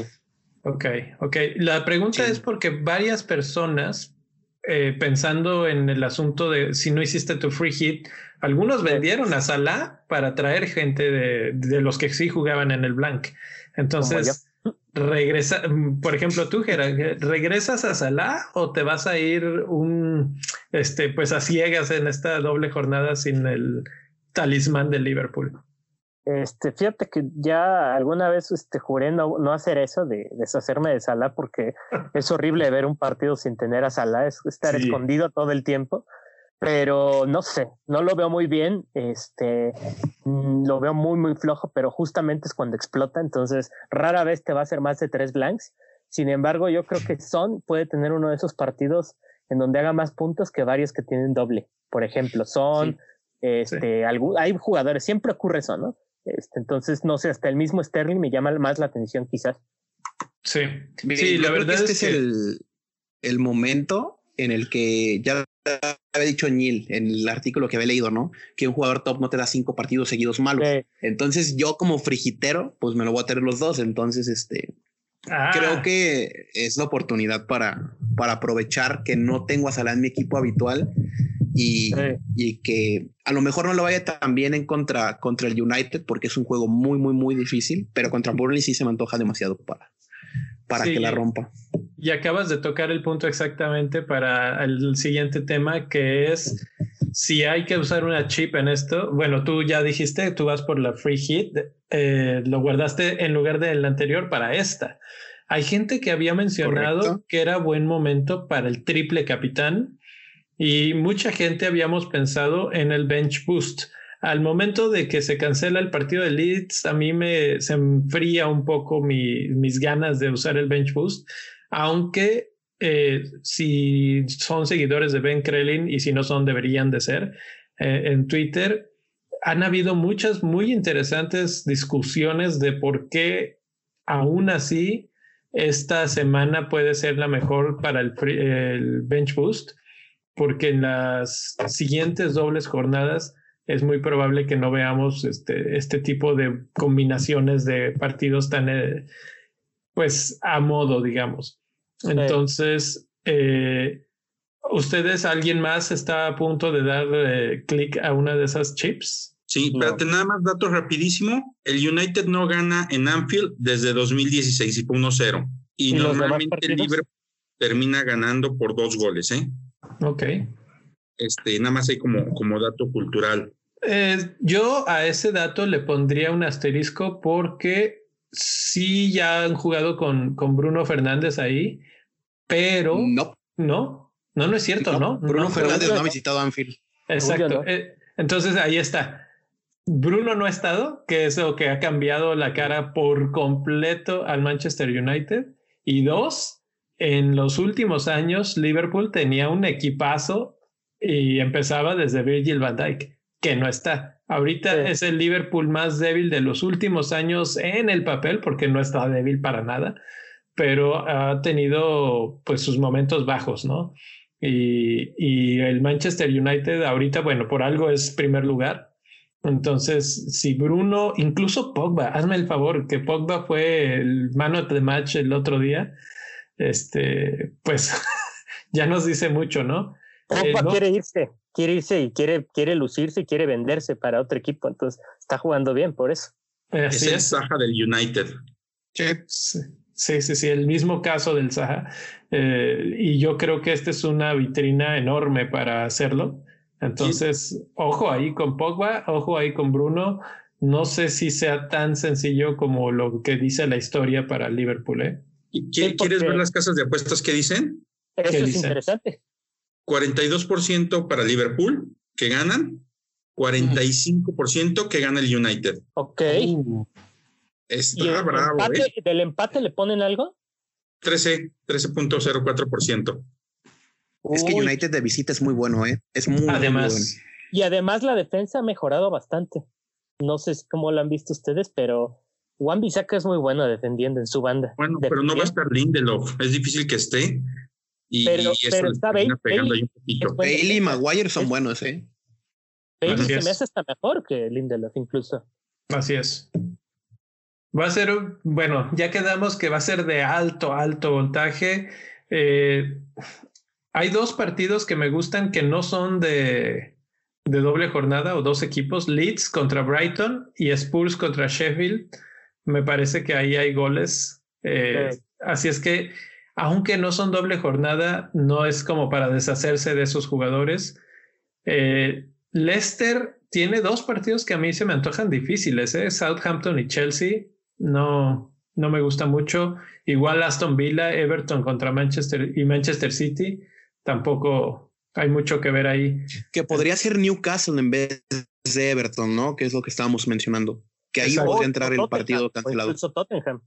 Ok, ok. La pregunta es porque varias personas, eh, pensando en el asunto de si no hiciste tu free hit, algunos vendieron a Salah para traer gente de, de los que sí jugaban en el blank. Entonces, regresa, por ejemplo, tú, Gerard, ¿regresas a Salah o te vas a ir un, este, pues a ciegas en esta doble jornada sin el talismán de Liverpool? Este, fíjate que ya alguna vez este, juré no, no hacer eso de deshacerme de Salah porque es horrible ver un partido sin tener a Salah, es estar escondido todo el tiempo pero no sé, no lo veo muy bien, este, mm, lo veo muy, muy flojo, pero justamente es cuando explota, entonces rara vez te va a hacer más de tres blanks. Sin embargo, yo creo que Son puede tener uno de esos partidos en donde haga más puntos que varios que tienen doble. Por ejemplo, Son, este, hay jugadores, siempre ocurre eso, ¿no? Este, entonces, no sé, hasta el mismo Sterling me llama más la atención quizás. Sí, sí, la verdad este es, que... el, el momento en el que ya había dicho Neil en el artículo que había leído, ¿no? Que un jugador top no te da cinco partidos seguidos malos. Entonces yo como frigitero, pues me lo voy a tener los dos. Entonces, este, ah. creo que es la oportunidad para, para aprovechar que no tengo a Salah en mi equipo habitual y, y, que a lo mejor no lo vaya tan bien en contra, contra el United porque es un juego muy, muy, muy difícil, pero contra Burnley sí se me antoja demasiado para, para que la rompa. Y acabas de tocar el punto exactamente para el siguiente tema, que es si hay que usar una chip en esto. Bueno, tú ya dijiste, tú vas por la free hit, eh, lo guardaste en lugar del anterior para esta. Hay gente que había mencionado que era buen momento para el triple capitán y mucha gente habíamos pensado en el bench boost. Al momento de que se cancela el partido de Leeds, a mí me se enfría un poco mis ganas de usar el bench boost, aunque eh, si son seguidores de Ben Krellin y si no son, deberían de ser, eh, en Twitter han habido muchas muy interesantes discusiones de por qué aún así esta semana puede ser la mejor para el, el bench boost, porque en las siguientes dobles jornadas es muy probable que no veamos este, este tipo de combinaciones de partidos tan, eh, pues, a modo, digamos. Entonces, eh, ¿ustedes, alguien más está a punto de dar eh, clic a una de esas chips? Sí, espérate, nada más datos rapidísimo. El United no gana en Anfield desde 2016 y fue 1-0. Y, normalmente el Liverpool termina ganando por dos goles, ¿eh? Ok. Este, nada más hay como, como dato cultural. Eh, yo a ese dato le pondría un asterisco porque sí ya han jugado con, con Bruno Fernández ahí, pero no, no, no, no es cierto, ¿no? Bruno Fernández no ha visitado Anfield. Exacto. Eh, entonces ahí está. Bruno no ha estado, que es lo que ha cambiado la cara por completo al Manchester United. Y dos, en los últimos años Liverpool tenía un equipazo y empezaba desde Virgil van Dijk, que no está. Ahorita es el Liverpool más débil de los últimos años en el papel, porque no está débil para nada, pero ha tenido pues sus momentos bajos, ¿no? Y, y el Manchester United ahorita, bueno, por algo es primer lugar. Entonces, si Bruno, incluso Pogba, hazme el favor, que Pogba fue el mano de match el otro día, este, pues ya nos dice mucho, ¿no? Pogba eh, quiere irse, quiere irse y quiere, quiere lucirse y quiere venderse para otro equipo, entonces está jugando bien por eso. es el Saja del United. Sí, sí, sí, el mismo caso del Saja. Eh, y yo creo que esta es una vitrina enorme para hacerlo. Entonces, ojo ahí con Pogba, ojo ahí con Bruno. No sé si sea tan sencillo como lo que dice la historia para Liverpool. ¿eh? ¿Quieres ver las casas de apuestas que dicen? Eso es interesante. 42% para Liverpool, que ganan, 45% que gana el United. Ok. Uh, está bravo. ¿eh? ¿Del empate le ponen algo? 13, 13.04%. Es que United de visita es muy bueno, ¿eh? Es muy, además, Y además la defensa ha mejorado bastante. no sé cómo lo han visto ustedes, pero Juan Bisaca es muy bueno defendiendo en su banda. Bueno, pero no va a estar Lindelof, es difícil que esté. Y, pero, pero está Bailey, Bailey y Maguire son buenos, ¿eh? Bailey se me hace hasta mejor que Lindelof, incluso. Así es. Va a ser, bueno, ya quedamos que va a ser de alto, alto voltaje. Eh, hay dos partidos que me gustan que no son de, de doble jornada o dos equipos, Leeds contra Brighton y Spurs contra Sheffield. Me parece que ahí hay goles. Eh, así es que, aunque no son doble jornada, no es como para deshacerse de esos jugadores. Eh, Leicester tiene dos partidos que a mí se me antojan difíciles, ¿eh? Southampton y Chelsea. No, no me gusta mucho. Igual Aston Villa, Everton contra Manchester y Manchester City. Tampoco hay mucho que ver ahí. Que podría ser Newcastle en vez de Everton, ¿no? Que es lo que estábamos mencionando. Que ahí podría entrar el partido cancelado. Tottenham.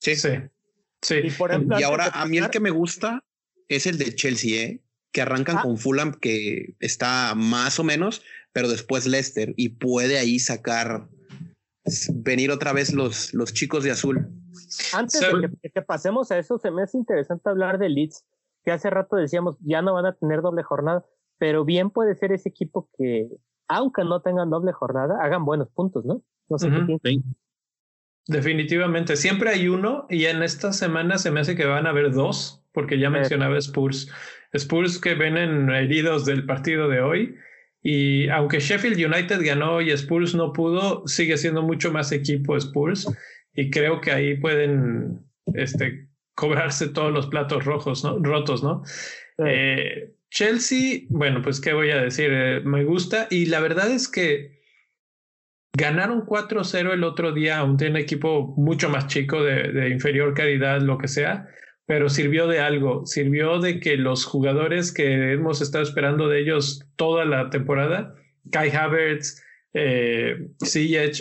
Sí. Sí. sí. Y, ahora a mí el que me gusta es el de Chelsea, ¿eh? que arrancan ah. con Fulham, que está más o menos, pero después Leicester y puede ahí sacar, venir otra vez los, los chicos de azul. Antes de que, pasemos a eso, se me hace interesante hablar de Leeds, que hace rato decíamos, ya no van a tener doble jornada, pero bien puede ser ese equipo que, aunque no tengan doble jornada, hagan buenos puntos, ¿no? No sé qué Definitivamente, siempre hay uno y en esta semana se me hace que van a haber dos, porque ya mencionaba Spurs. Spurs que vienen heridos del partido de hoy. Y aunque Sheffield United ganó y Spurs no pudo, sigue siendo mucho más equipo Spurs. Y creo que ahí pueden este, cobrarse todos los platos rojos, ¿no? rotos, ¿no? Eh, Chelsea, bueno, pues qué voy a decir, eh, me gusta. Y la verdad es que ganaron 4-0 el otro día, aunque un equipo mucho más chico, de, de inferior calidad, lo que sea pero sirvió de algo, sirvió de que los jugadores que hemos estado esperando de ellos toda la temporada, Kai Havertz, eh,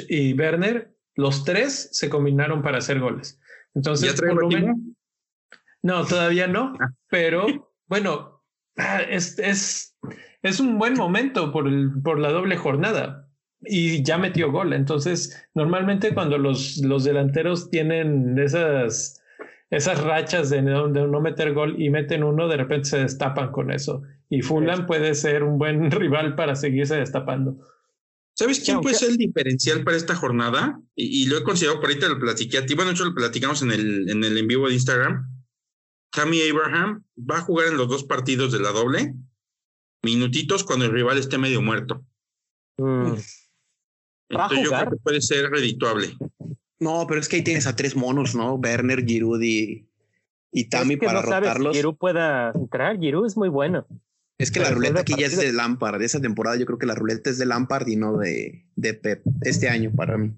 y Werner, los tres se combinaron para hacer goles. Entonces, no, todavía no, ah. pero bueno, ah, es, es, es un buen momento por, el, por la doble jornada y ya metió gol. Entonces, normalmente cuando los, los delanteros tienen esas esas rachas de no, no, meter gol y meten uno, de repente se destapan con eso. Y Fulham puede ser un buen rival para seguirse destapando. ¿Sabes quién puede ser el diferencial para esta jornada? Y, lo he considerado por ahorita, lo platiqué a ti. Bueno, hecho lo platicamos en el, en el en vivo de Instagram. Tammy Abraham va a jugar en los dos partidos de la doble, minutitos cuando el rival esté medio muerto. Mm. Entonces yo creo que puede ser redituable. No, pero es que ahí tienes a tres monos, ¿no? Werner, Giroud y, y Tammy para no rotarlos. Si Giroud pueda entrar, Giroud es muy bueno. Es que la ruleta aquí ya es de Lampard. De esa temporada yo creo que la ruleta es de Lampard y no de, de Pep. Este año para mí.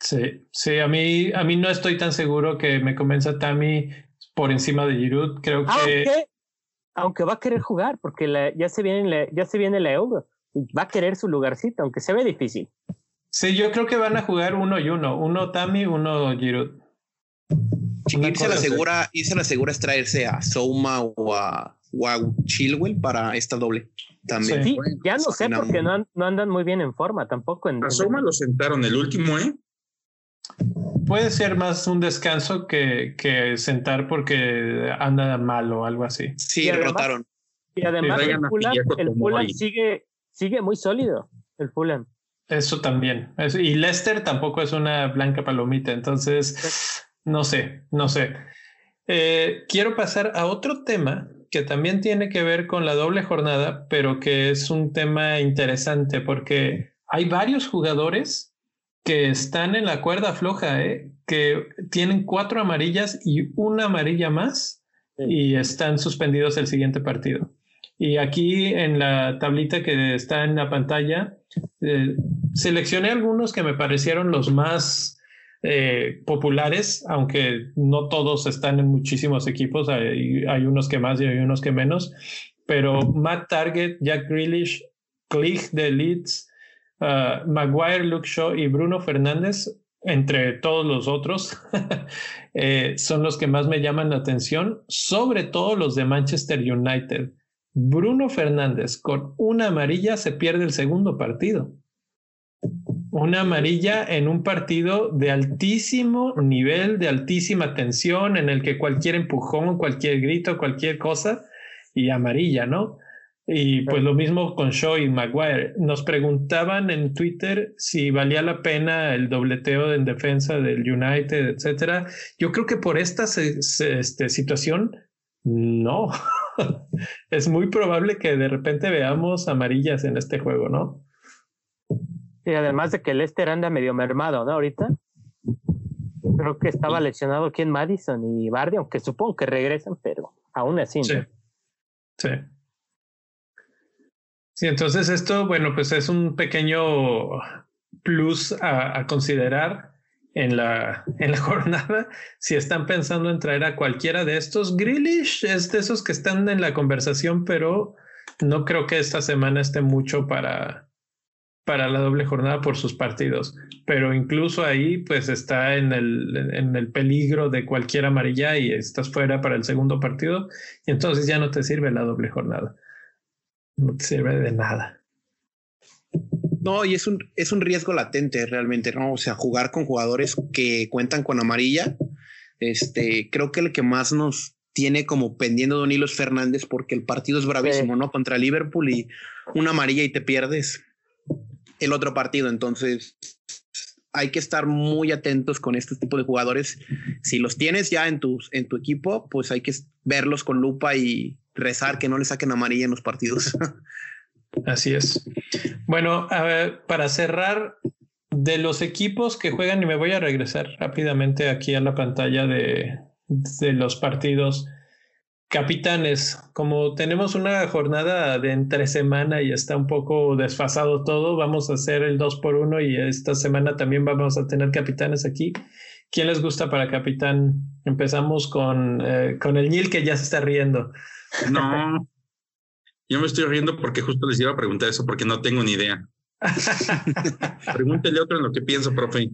Sí, sí, a mí, a mí no estoy tan seguro que me convenza Tammy por encima de Giroud. Creo que... Aunque, va a querer jugar porque ya, se viene la, ya se viene la Euro. Va a querer su lugarcito, aunque se ve difícil. Sí, yo creo que van a jugar uno y uno. Uno Tami, uno Giroud. Irse la, segura, irse la segura es traerse a Souma o a, Chilwell para esta doble. También. Sí, ya no sé porque no, no, andan muy bien en forma tampoco. En, a Souma lo sentaron el último, ¿eh? Puede ser más un descanso que, que sentar porque anda mal o algo así. Sí, rotaron. Y además el Fulham, sigue, sigue muy sólido, el Fulham. Eso también. y Lester tampoco es una blanca palomita, entonces no sé, no sé. Eh, quiero pasar a otro tema que también tiene que ver con la doble jornada, pero que es un tema interesante porque hay varios jugadores que están en la cuerda floja, ¿eh? que tienen cuatro amarillas y una amarilla más y están suspendidos el siguiente partido. Y aquí en la tablita que está en la pantalla, eh, seleccioné algunos que me parecieron los más eh, populares, aunque no todos están en muchísimos equipos, hay, unos que más y hay unos que menos, pero Matt Target, Jack Grealish, Clig de Leeds, uh, Maguire, Luke Shaw y Bruno Fernández, entre todos los otros, eh, son los que más me llaman la atención, sobre todo los de Manchester United. Bruno Fernández con una amarilla se pierde el segundo partido. una amarilla en un partido de altísimo nivel, de altísima tensión, en el que cualquier empujón, cualquier grito, cualquier cosa, y amarilla, ¿no? Y pues lo mismo con Shaw y Maguire. Nos preguntaban en Twitter si valía la pena el dobleteo en defensa del United, etcétera. Yo creo que por esta este, situación, no. es muy probable que de repente veamos amarillas en este juego, ¿no? Y además de que el Lester anda medio mermado, ¿no? Ahorita. Creo que estaba lesionado aquí en Madison y Bardi, aunque supongo que regresan, pero aún así. Sí. Sí. Sí, entonces esto, bueno, pues es un pequeño plus a, considerar en la, en la jornada. Si están pensando en traer a cualquiera de estos, Grillish es de esos que están en la conversación, pero no creo que esta semana esté mucho para, para la doble jornada por sus partidos. Pero incluso ahí, pues está en el, en el peligro de cualquier amarilla y estás fuera para el segundo partido, y entonces ya no te sirve la doble jornada no te sirve de nada. No, y es un, es un riesgo latente realmente, ¿no? O sea, jugar con jugadores que cuentan con amarilla. Este, creo que el que más nos tiene como pendiendo Don Hilos Fernández porque el partido es bravísimo, ¿no? Contra Liverpool y una amarilla y te pierdes el otro partido. Entonces, hay que estar muy atentos con este tipo de jugadores. Si los tienes ya en tu, en tu equipo, pues hay que verlos con lupa y rezar que no le saquen amarilla en los partidos. Así es. Bueno, a ver, para cerrar, de los equipos que juegan, y me voy a regresar rápidamente aquí a la pantalla de, de los partidos. Capitanes, como tenemos una jornada de entre semana y está un poco desfasado todo, vamos a hacer el 2 por 1 y esta semana también vamos a tener capitanes aquí. ¿Quién les gusta para capitán? Empezamos con, eh, con el Nil que ya se está riendo. No, yo me estoy riendo porque justo les iba a preguntar eso porque no tengo ni idea. Pregúntele otro en lo que pienso, profe.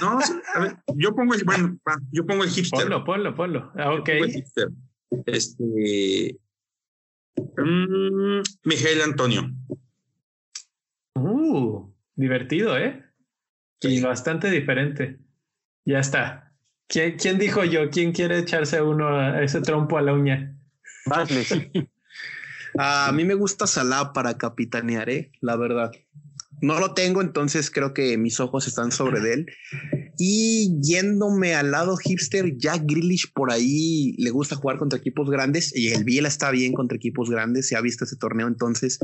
No, a ver, yo pongo el, bueno, yo pongo el hipster. Ponlo, ponlo, ponlo. Ah, ok. Este. Mm, Miguel Antonio. Uh, divertido, ¿eh? Y bastante diferente. Ya está. ¿Quién, ¿Quién, dijo yo? ¿Quién quiere echarse uno a ese trompo a la uña? a mí me gusta Salah para capitanear, ¿eh? la verdad. No lo tengo, entonces creo que mis ojos están sobre él. Y yéndome al lado hipster, Jack Grealish por ahí le gusta jugar contra equipos grandes y el Biela está bien contra equipos grandes, se ha visto ese torneo, entonces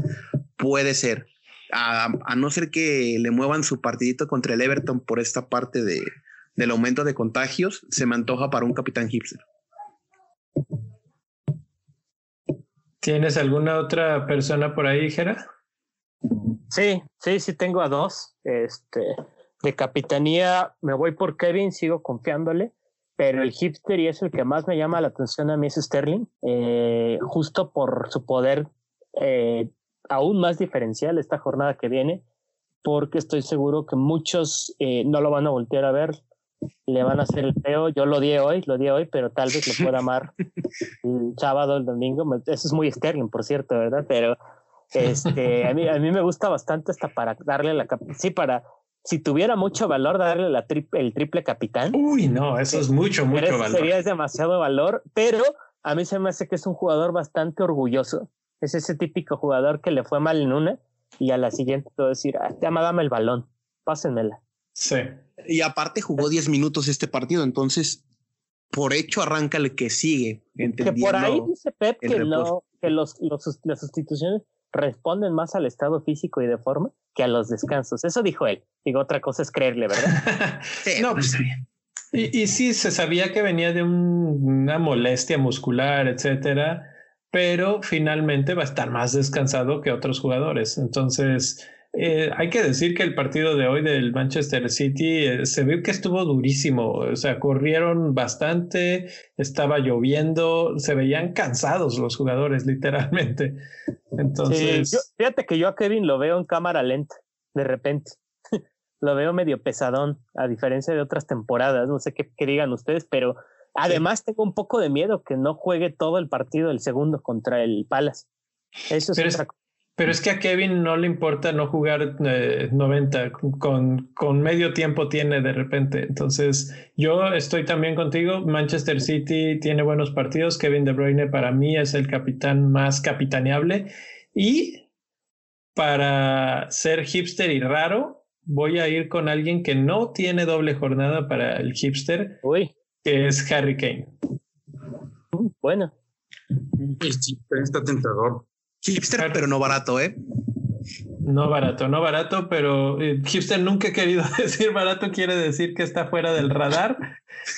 puede ser. A, no ser que le muevan su partidito contra el Everton por esta parte de, del aumento de contagios, se me antoja para un capitán hipster. ¿Tienes alguna otra persona por ahí, Jera? Sí, sí, sí tengo a dos. Este, de capitanía me voy por Kevin, sigo confiándole, pero el hipster y es el que más me llama la atención a mí es Sterling, eh, justo por su poder eh, aún más diferencial esta jornada que viene, porque estoy seguro que muchos eh, no lo van a voltear a ver, le van a hacer el feo. Yo lo di hoy, lo di hoy, pero tal vez lo pueda amar el sábado, el domingo. Eso es muy Sterling, por cierto, ¿verdad? Pero este, a, mí, a mí me gusta bastante hasta para darle la... Sí, para... Si tuviera mucho valor darle la el triple capitán. Uy, no, eso es mucho, mucho valor. Sería demasiado valor, pero a mí se me hace que es un jugador bastante orgulloso. Es ese típico jugador que le fue mal en una y a la siguiente todo decir, ah, dame el balón, pásenmela. Sí. Y aparte jugó 10 minutos este partido, entonces por hecho arranca el que sigue. Que por ahí dice Pep que, no, que los, los, las sustituciones responden más al estado físico y de forma que a los descansos. Eso dijo él. Digo, otra cosa es creerle, ¿verdad? sí, no, pues, y, y, sí, se sabía que venía de una molestia muscular, etcétera, pero finalmente va a estar más descansado que otros jugadores. Entonces, eh, hay que decir que el partido de hoy del Manchester City eh, se vio que estuvo durísimo, o sea, corrieron bastante, estaba lloviendo, se veían cansados los jugadores, literalmente. Entonces, fíjate que yo a Kevin lo veo en cámara lenta, de repente. lo veo medio pesadón, a diferencia de otras temporadas, no sé qué, digan ustedes, pero además tengo un poco de miedo que no juegue todo el partido el segundo contra el Palace. Eso es otra cosa Pero es que a Kevin no le importa no jugar 90, eh, con, con medio tiempo tiene de repente. Entonces, yo estoy también contigo. Manchester City tiene buenos partidos. Kevin De Bruyne para mí es el capitán más capitaneable. Y para ser hipster y raro, voy a ir con alguien que no tiene doble jornada para el hipster, que es Harry Kane. Bueno. está tentador. Hipster, pero no barato, ¿eh? No barato, no barato, pero eh, hipster nunca he querido decir barato, quiere decir que está fuera del radar.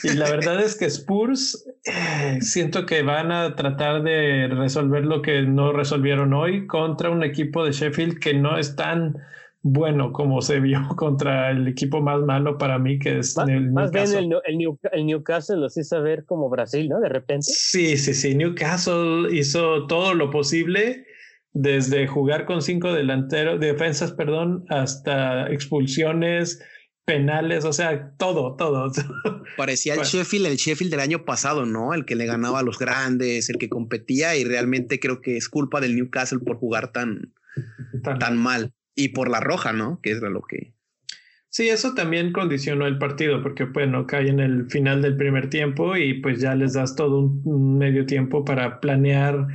Y la verdad es que Spurs eh, siento que van a tratar de resolver lo que no resolvieron hoy contra un equipo de Sheffield que no es tan bueno como se vio contra el equipo más malo para mí, que es el Más bien el, el, Newcastle los hizo ver como Brasil, ¿no? De repente. Sí, sí, sí. Newcastle hizo todo lo posible desde jugar con cinco delanteros, defensas, perdón, hasta expulsiones, penales, o sea, todo, todo. Parecía el Sheffield, el Sheffield del año pasado, ¿no? El que le ganaba a los grandes, el que competía y realmente creo que es culpa del Newcastle por jugar tan, tan, mal y por la roja, ¿no? Que es lo que... Sí, eso también condicionó el partido porque, bueno, cae en el final del primer tiempo y pues ya les das todo un medio tiempo para planear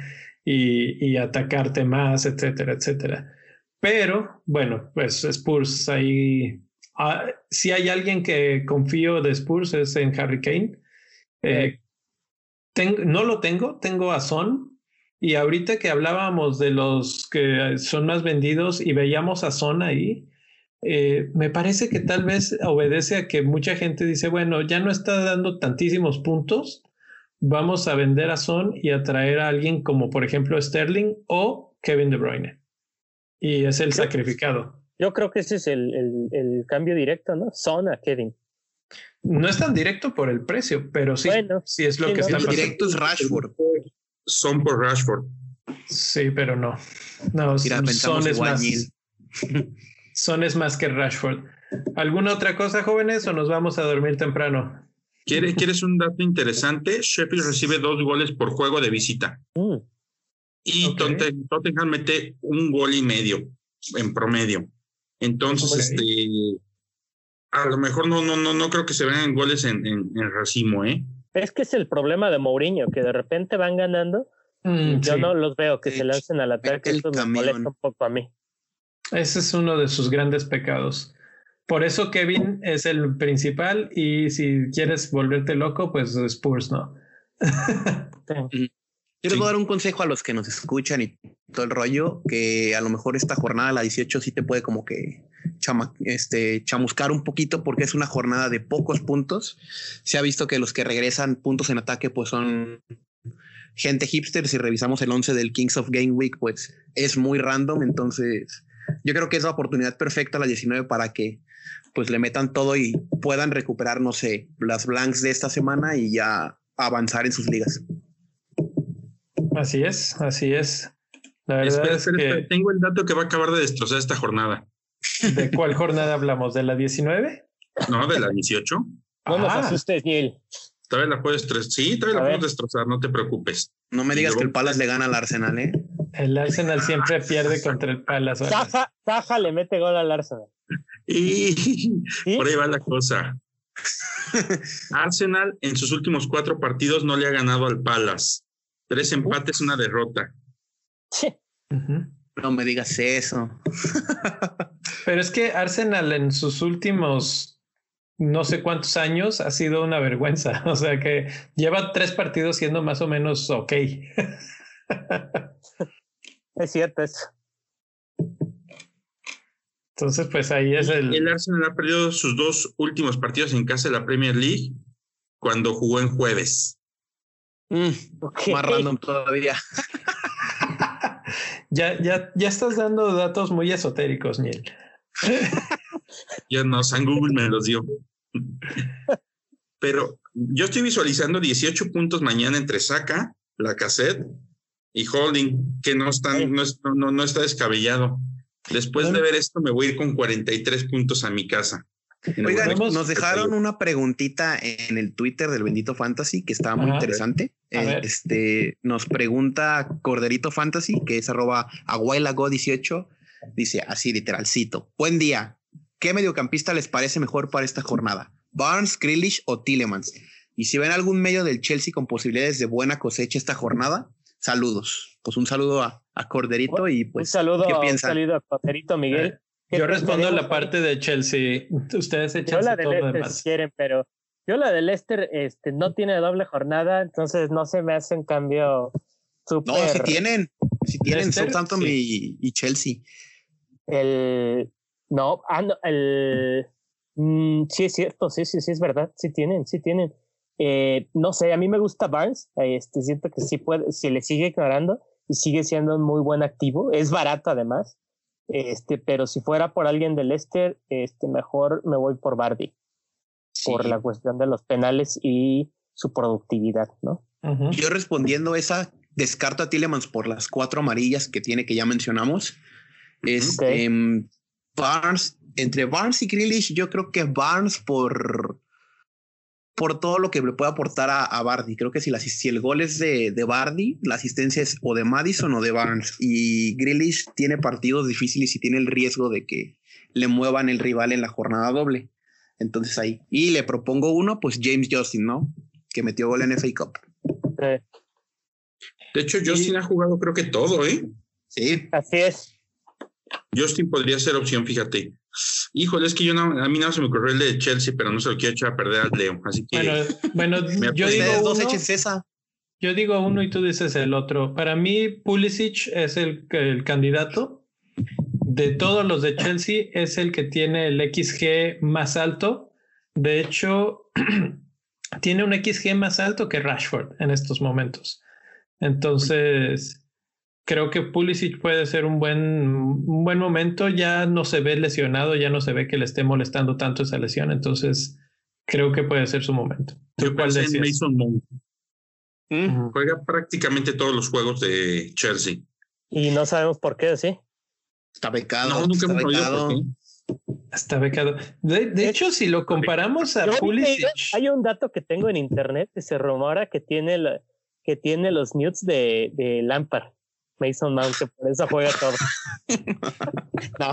y, atacarte más, etcétera, etcétera. Pero bueno, pues Spurs ahí, ah, si hay alguien que confío de Spurs es en Harry Kane. Eh, no lo tengo, tengo a Son. Y ahorita que hablábamos de los que son más vendidos y veíamos a Son ahí, eh, me parece que tal vez obedece a que mucha gente dice, bueno, ya no está dando tantísimos puntos, vamos a vender a Son y a traer a alguien como por ejemplo Sterling o Kevin De Bruyne. Y es el sacrificado. Yo creo que ese es el, el, cambio directo, ¿no? Son a Kevin. No es tan directo por el precio, pero sí, sí es lo que está pasando. directo es Rashford. Son por Rashford. Sí, pero no. No, Son es más. Son es más que Rashford. ¿Alguna otra cosa, jóvenes, o nos vamos a dormir temprano? ¿Quieres, un dato interesante? Sheffield recibe dos goles por juego de visita. Mm. Y Tottenham mete un gol y medio en promedio. Entonces, este, a lo mejor no, no, no, no creo que se vean goles en, en, racimo, ¿eh? Es que es el problema de Mourinho, que de repente van ganando. Mm, yo no los veo que se lancen al ataque. Eso me molesta un poco a mí. Ese es uno de sus grandes pecados. Por eso Kevin es el principal y si quieres volverte loco, pues Spurs, ¿no? Yo les voy a dar un consejo a los que nos escuchan y todo el rollo, que a lo mejor esta jornada, la 18, sí te puede como que este, chamuscar un poquito porque es una jornada de pocos puntos. Se ha visto que los que regresan puntos en ataque pues son gente hipster. Si revisamos el 11 del Kings of Game Week, pues es muy random. Entonces yo creo que es la oportunidad perfecta la 19 para que pues le metan todo y puedan recuperar, no sé, las blanks de esta semana y ya avanzar en sus ligas. Así es, así es. La verdad es que... tengo el dato que va a acabar de destrozar esta jornada. ¿De cuál jornada hablamos? ¿De la 19? No, de la 18. No nos asustes, Niel. Todavía la puedes. Sí, todavía la puedes destrozar, no te preocupes. No me digas que el Palace le gana al Arsenal, ¿eh? El Arsenal siempre pierde contra el Palace. Taja, le mete gol al Arsenal. Y por ahí va la cosa. Arsenal en sus últimos cuatro partidos no le ha ganado al Palace. Tres empates, una derrota. No me digas eso. Pero es que Arsenal en sus últimos no sé cuántos años ha sido una vergüenza. O sea que lleva tres partidos siendo más o menos ok. es cierto eso. Entonces, pues ahí es el. El Arsenal ha perdido sus dos últimos partidos en casa de la Premier League cuando jugó en jueves. Mm, más random todavía. ya, ya, ya estás dando datos muy esotéricos, Niel. ya no, San Google me los dio. Pero yo estoy visualizando 18 puntos mañana entre Saka, la cassette y Holding, que no, están, no, no, no está descabellado. Después de ver esto, me voy a ir con 43 puntos a mi casa. Oigan, nos dejaron una preguntita en el Twitter del Bendito Fantasy que estaba muy interesante. Eh, este nos pregunta Corderito Fantasy, que es arroba aguailago18. Dice así literalcito. Buen día. ¿Qué mediocampista les parece mejor para esta jornada? ¿Barnes, Grealish o Tillemans? Y si ven algún medio del Chelsea con posibilidades de buena cosecha esta jornada, saludos. Pues un saludo a, Corderito y pues. Un saludo, un saludo a Corderito, Miguel. Yo respondo la parte de Chelsea. Ustedes echan la de todo Si quieren, pero yo la de Leicester este, no tiene doble jornada, entonces no se me hace un cambio super... No, si tienen, si tienen Southampton y, Chelsea. El no, ah, el mm, sí es cierto, sí, sí, sí es verdad, sí tienen, sí tienen. Eh, no sé, a mí me gusta Barnes, este, siento que sí puede, si le sigue ignorando y sigue siendo un muy buen activo, es barato además. Este, pero si fuera por alguien del Leicester, este, mejor me voy por Bardi. Por la cuestión de los penales y su productividad, ¿no? Yo respondiendo esa, descarto a Tillemans por las cuatro amarillas que tiene que ya mencionamos. Este, Barnes, entre Barnes y Grealish, yo creo que Barnes por por todo lo que le puede aportar a, a Bardi. Creo que si, la, si el gol es de, de, Bardi, la asistencia es o de Madison o de Barnes. Y Grealish tiene partidos difíciles y tiene el riesgo de que le muevan el rival en la jornada doble. Entonces ahí. Y le propongo uno, pues James Justin, ¿no? Que metió gol en FA Cup. De hecho, Justin ha jugado creo que todo, ¿eh? Sí. Así es. Justin podría ser opción, fíjate. Híjole, es que yo no, a mí no se me ocurrió el de Chelsea, pero no se lo quiero echar a perder al Leo. Así que. Bueno, yo digo. Dos uno, Yo digo uno y tú dices el otro. Para mí, Pulisic es el, el candidato. De todos los de Chelsea, es el que tiene el XG más alto. De hecho, tiene un XG más alto que Rashford en estos momentos. Entonces creo que Pulisic puede ser un buen, un buen momento. Ya no se ve lesionado, ya no se ve que le esté molestando tanto esa lesión. Entonces, creo que puede ser su momento. Yo cuál en Mason Mount. Juega prácticamente todos los juegos de Chelsea. Y no sabemos por qué, ¿sí? Está becado. No, nunca está becado. Está becado. De, hecho, si lo comparamos a Pulisic. Hay un dato que tengo en internet que se rumora que tiene, que tiene los nudes de, de Lampard. Mason Mount, que por eso juega todo. no,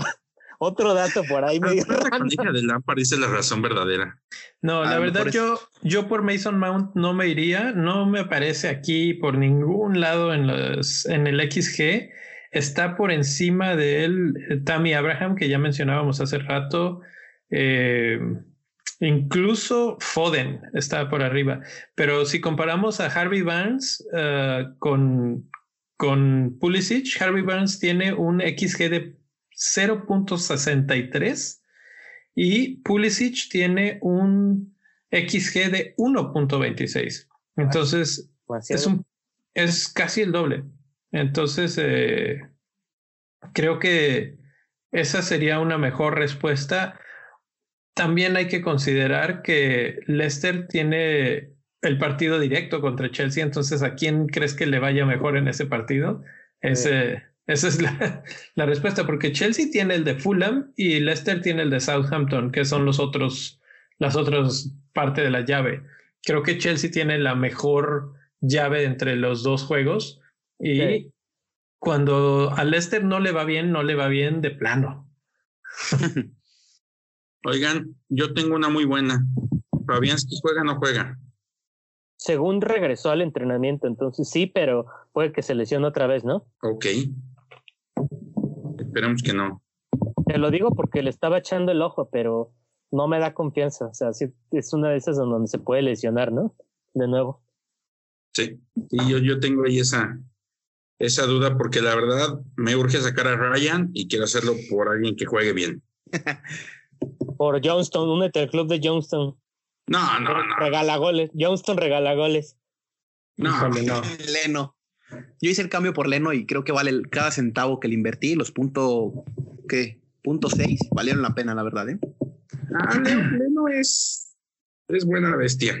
otro dato por ahí. Medio la de Lampard dice la razón verdadera. No, la verdad yo, yo por Mason Mount no me iría, no me aparece aquí por ningún lado en, los, en el XG. Está por encima de él eh, Tammy Abraham, que ya mencionábamos hace rato. Eh, incluso Foden está por arriba. Pero si comparamos a Harvey Barnes uh, con, con Pulisic, Harvey Barnes tiene un XG de 0.63 y Pulisic tiene un XG de 1.26. Entonces, es, un, es casi el doble. Entonces, eh, creo que esa sería una mejor respuesta. También hay que considerar que Leicester tiene el partido directo contra Chelsea. Entonces, ¿a quién crees que le vaya mejor en ese partido? Ese, esa es la, la, respuesta, porque Chelsea tiene el de Fulham y Leicester tiene el de Southampton, que son los otros, las otras partes de la llave. Creo que Chelsea tiene la mejor llave entre los dos juegos y cuando a Leicester no le va bien, no le va bien de plano. Oigan, yo tengo una muy buena. Fabianski juega o no juega según regresó al entrenamiento, entonces sí, pero puede que se lesione otra vez, ¿no? Ok. Esperemos que no. Te lo digo porque le estaba echando el ojo, pero no me da confianza. O sea, sí, es una de esas donde se puede lesionar, ¿no? De nuevo. Sí, y yo, yo tengo ahí esa, esa duda porque la verdad me urge sacar a Ryan y quiero hacerlo por alguien que juegue bien. por Johnston, únete al club de Johnston. No, no, no. Regala goles. Johnston regala goles. No, no. Leno. Yo hice el cambio por Leno y creo que vale cada centavo que le invertí, los punto, ¿qué? Punto seis, valieron la pena, la verdad, ¿eh? Ah, Leno, es, es buena bestia.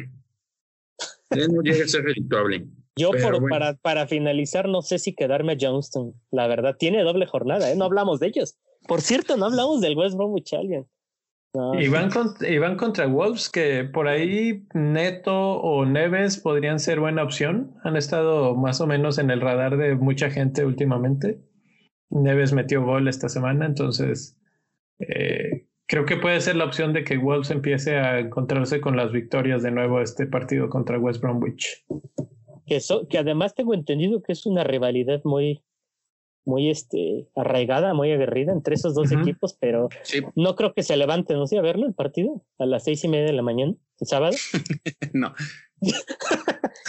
Leno llega a ser redituable. Yo por, para, para finalizar, no sé si quedarme a Johnston. La verdad, tiene doble jornada, ¿eh? No hablamos de ellos. Por cierto, no hablamos del West Bromwich Albion. Y, van contra, Wolves, que por ahí Neto o Neves podrían ser buena opción. Han estado más o menos en el radar de mucha gente últimamente. Neves metió gol esta semana, entonces eh, creo que puede ser la opción de que Wolves empiece a encontrarse con las victorias de nuevo este partido contra West Bromwich. Que, que además tengo entendido que es una rivalidad muy, muy este, arraigada, muy aguerrida entre esos dos equipos, pero no creo que se levanten, ¿no sé, a verlo el partido a las seis y media de la mañana, el sábado. no.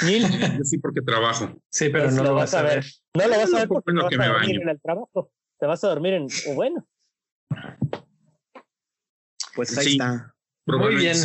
Yo sí porque trabajo. Sí, pero no, lo vas a ver. No lo vas a ver porque te vas a dormir en el trabajo. Te vas a dormir en, o bueno. Pues ahí está. Muy bien.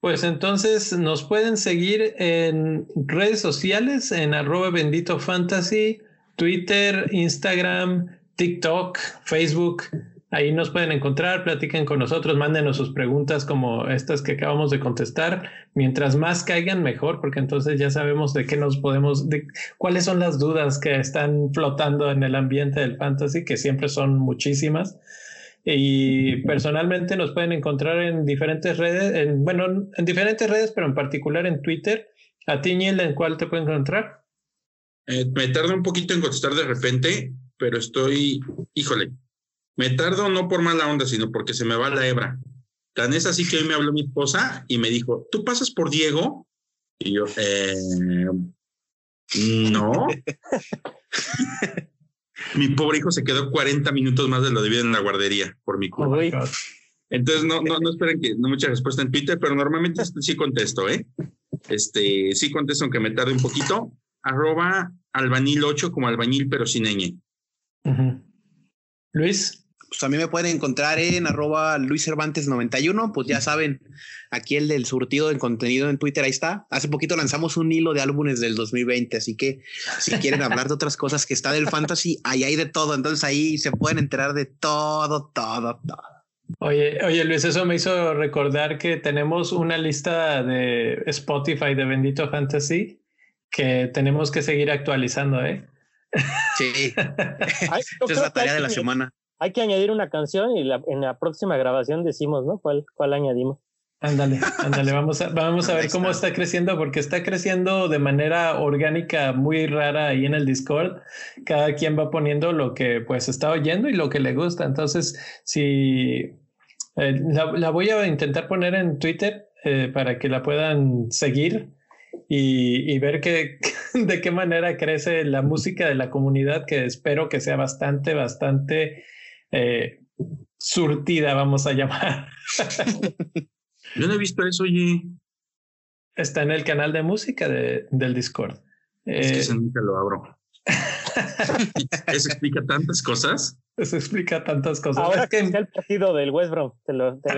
Pues entonces nos pueden seguir en redes sociales en arroba bendito fantasy Twitter, Instagram, TikTok, Facebook. Ahí nos pueden encontrar, platiquen con nosotros, mándenos sus preguntas como estas que acabamos de contestar. Mientras más caigan, mejor, porque entonces ya sabemos de qué nos podemos, de cuáles son las dudas que están flotando en el ambiente del fantasy, que siempre son muchísimas. Y personalmente nos pueden encontrar en diferentes redes, en, bueno, en diferentes redes, pero en particular en Twitter. A ti, Niel, ¿en cuál te pueden encontrar? Eh, me tardo un poquito en contestar de repente, pero estoy, híjole, me tardo no por mala onda, sino porque se me va la hebra. Tan es así que hoy me habló mi esposa y me dijo, ¿tú pasas por Diego? Y yo, eh, no. mi pobre hijo se quedó 40 minutos más de lo debido en la guardería por mi culpa. Entonces, no, no, no esperen que no mucha respuesta en Twitter, pero normalmente sí contesto, ¿eh? Este, sí contesto aunque me tarde un poquito arroba albañil 8 como albañil pero sin ñ. Luis. Pues a mí me pueden encontrar en arroba Luis Cervantes 91, pues ya saben, aquí el del surtido de contenido en Twitter, ahí está. Hace poquito lanzamos un hilo de álbumes del 2020, así que si quieren hablar de otras cosas que está del fantasy, ahí hay de todo, entonces ahí se pueden enterar de todo, todo, todo. Oye, oye Luis, eso me hizo recordar que tenemos una lista de Spotify de Bendito Fantasy que tenemos que seguir actualizando, ¿eh? Sí. Esa es la tarea de la semana. Hay que añadir una canción y en la próxima grabación decimos, ¿no? ¿Cuál, cuál añadimos? Ándale, ándale, vamos a, vamos a ver cómo está creciendo, porque está creciendo de manera orgánica muy rara ahí en el Discord. Cada quien va poniendo lo que pues está oyendo y lo que le gusta. Entonces, si eh, la, voy a intentar poner en Twitter eh, para que la puedan seguir y, ver que, de qué manera crece la música de la comunidad, que espero que sea bastante, bastante eh, surtida, vamos a llamar. Yo no he visto eso, oye. Está en el canal de música de, del Discord. Es que eh, nunca lo abro. eso explica tantas cosas. Eso explica tantas cosas. Ahora que es el partido del West Brom, te, lo, te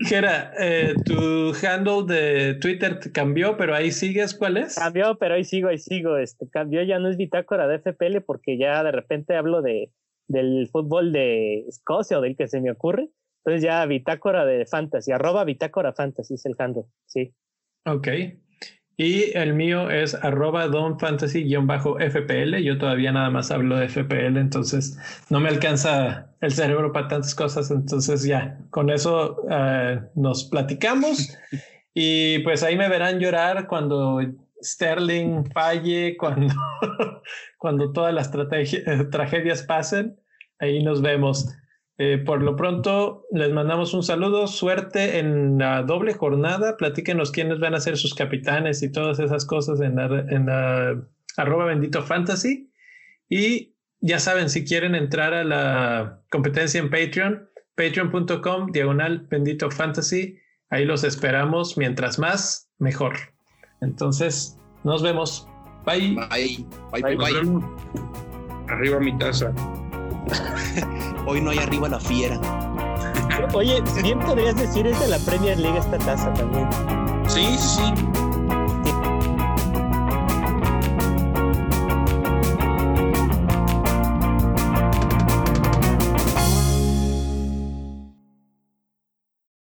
Gera, eh, tu handle de Twitter cambió, pero ahí sigues, ¿cuál es? Cambió, pero ahí sigo, ahí sigo. Este cambió, ya no es bitácora de FPL porque ya de repente hablo de del fútbol de Escocia o del que se me ocurre. Entonces ya bitácora de fantasy, arroba bitácora fantasy es el handle, sí. Ok. Y el mío es arroba donfantasy-fpl. Yo todavía nada más hablo de FPL, entonces no me alcanza el cerebro para tantas cosas. Entonces ya, con eso eh, nos platicamos. Y pues ahí me verán llorar cuando Sterling falle, cuando, cuando todas las tragedias pasen. Ahí nos vemos. Eh, por lo pronto, les mandamos un saludo, suerte en la doble jornada. Platíquenos quiénes van a ser sus capitanes y todas esas cosas en la, arroba bendito fantasy. Y ya saben, si quieren entrar a la competencia en Patreon, patreon.com diagonal bendito fantasy. Ahí los esperamos. Mientras más, mejor. Entonces, nos vemos. Bye. Bye. Bye. Bye. bye. Arriba mi taza. Hoy no hay arriba la fiera. Oye, bien podrías decir es de la Premier League esta taza también. Sí, sí.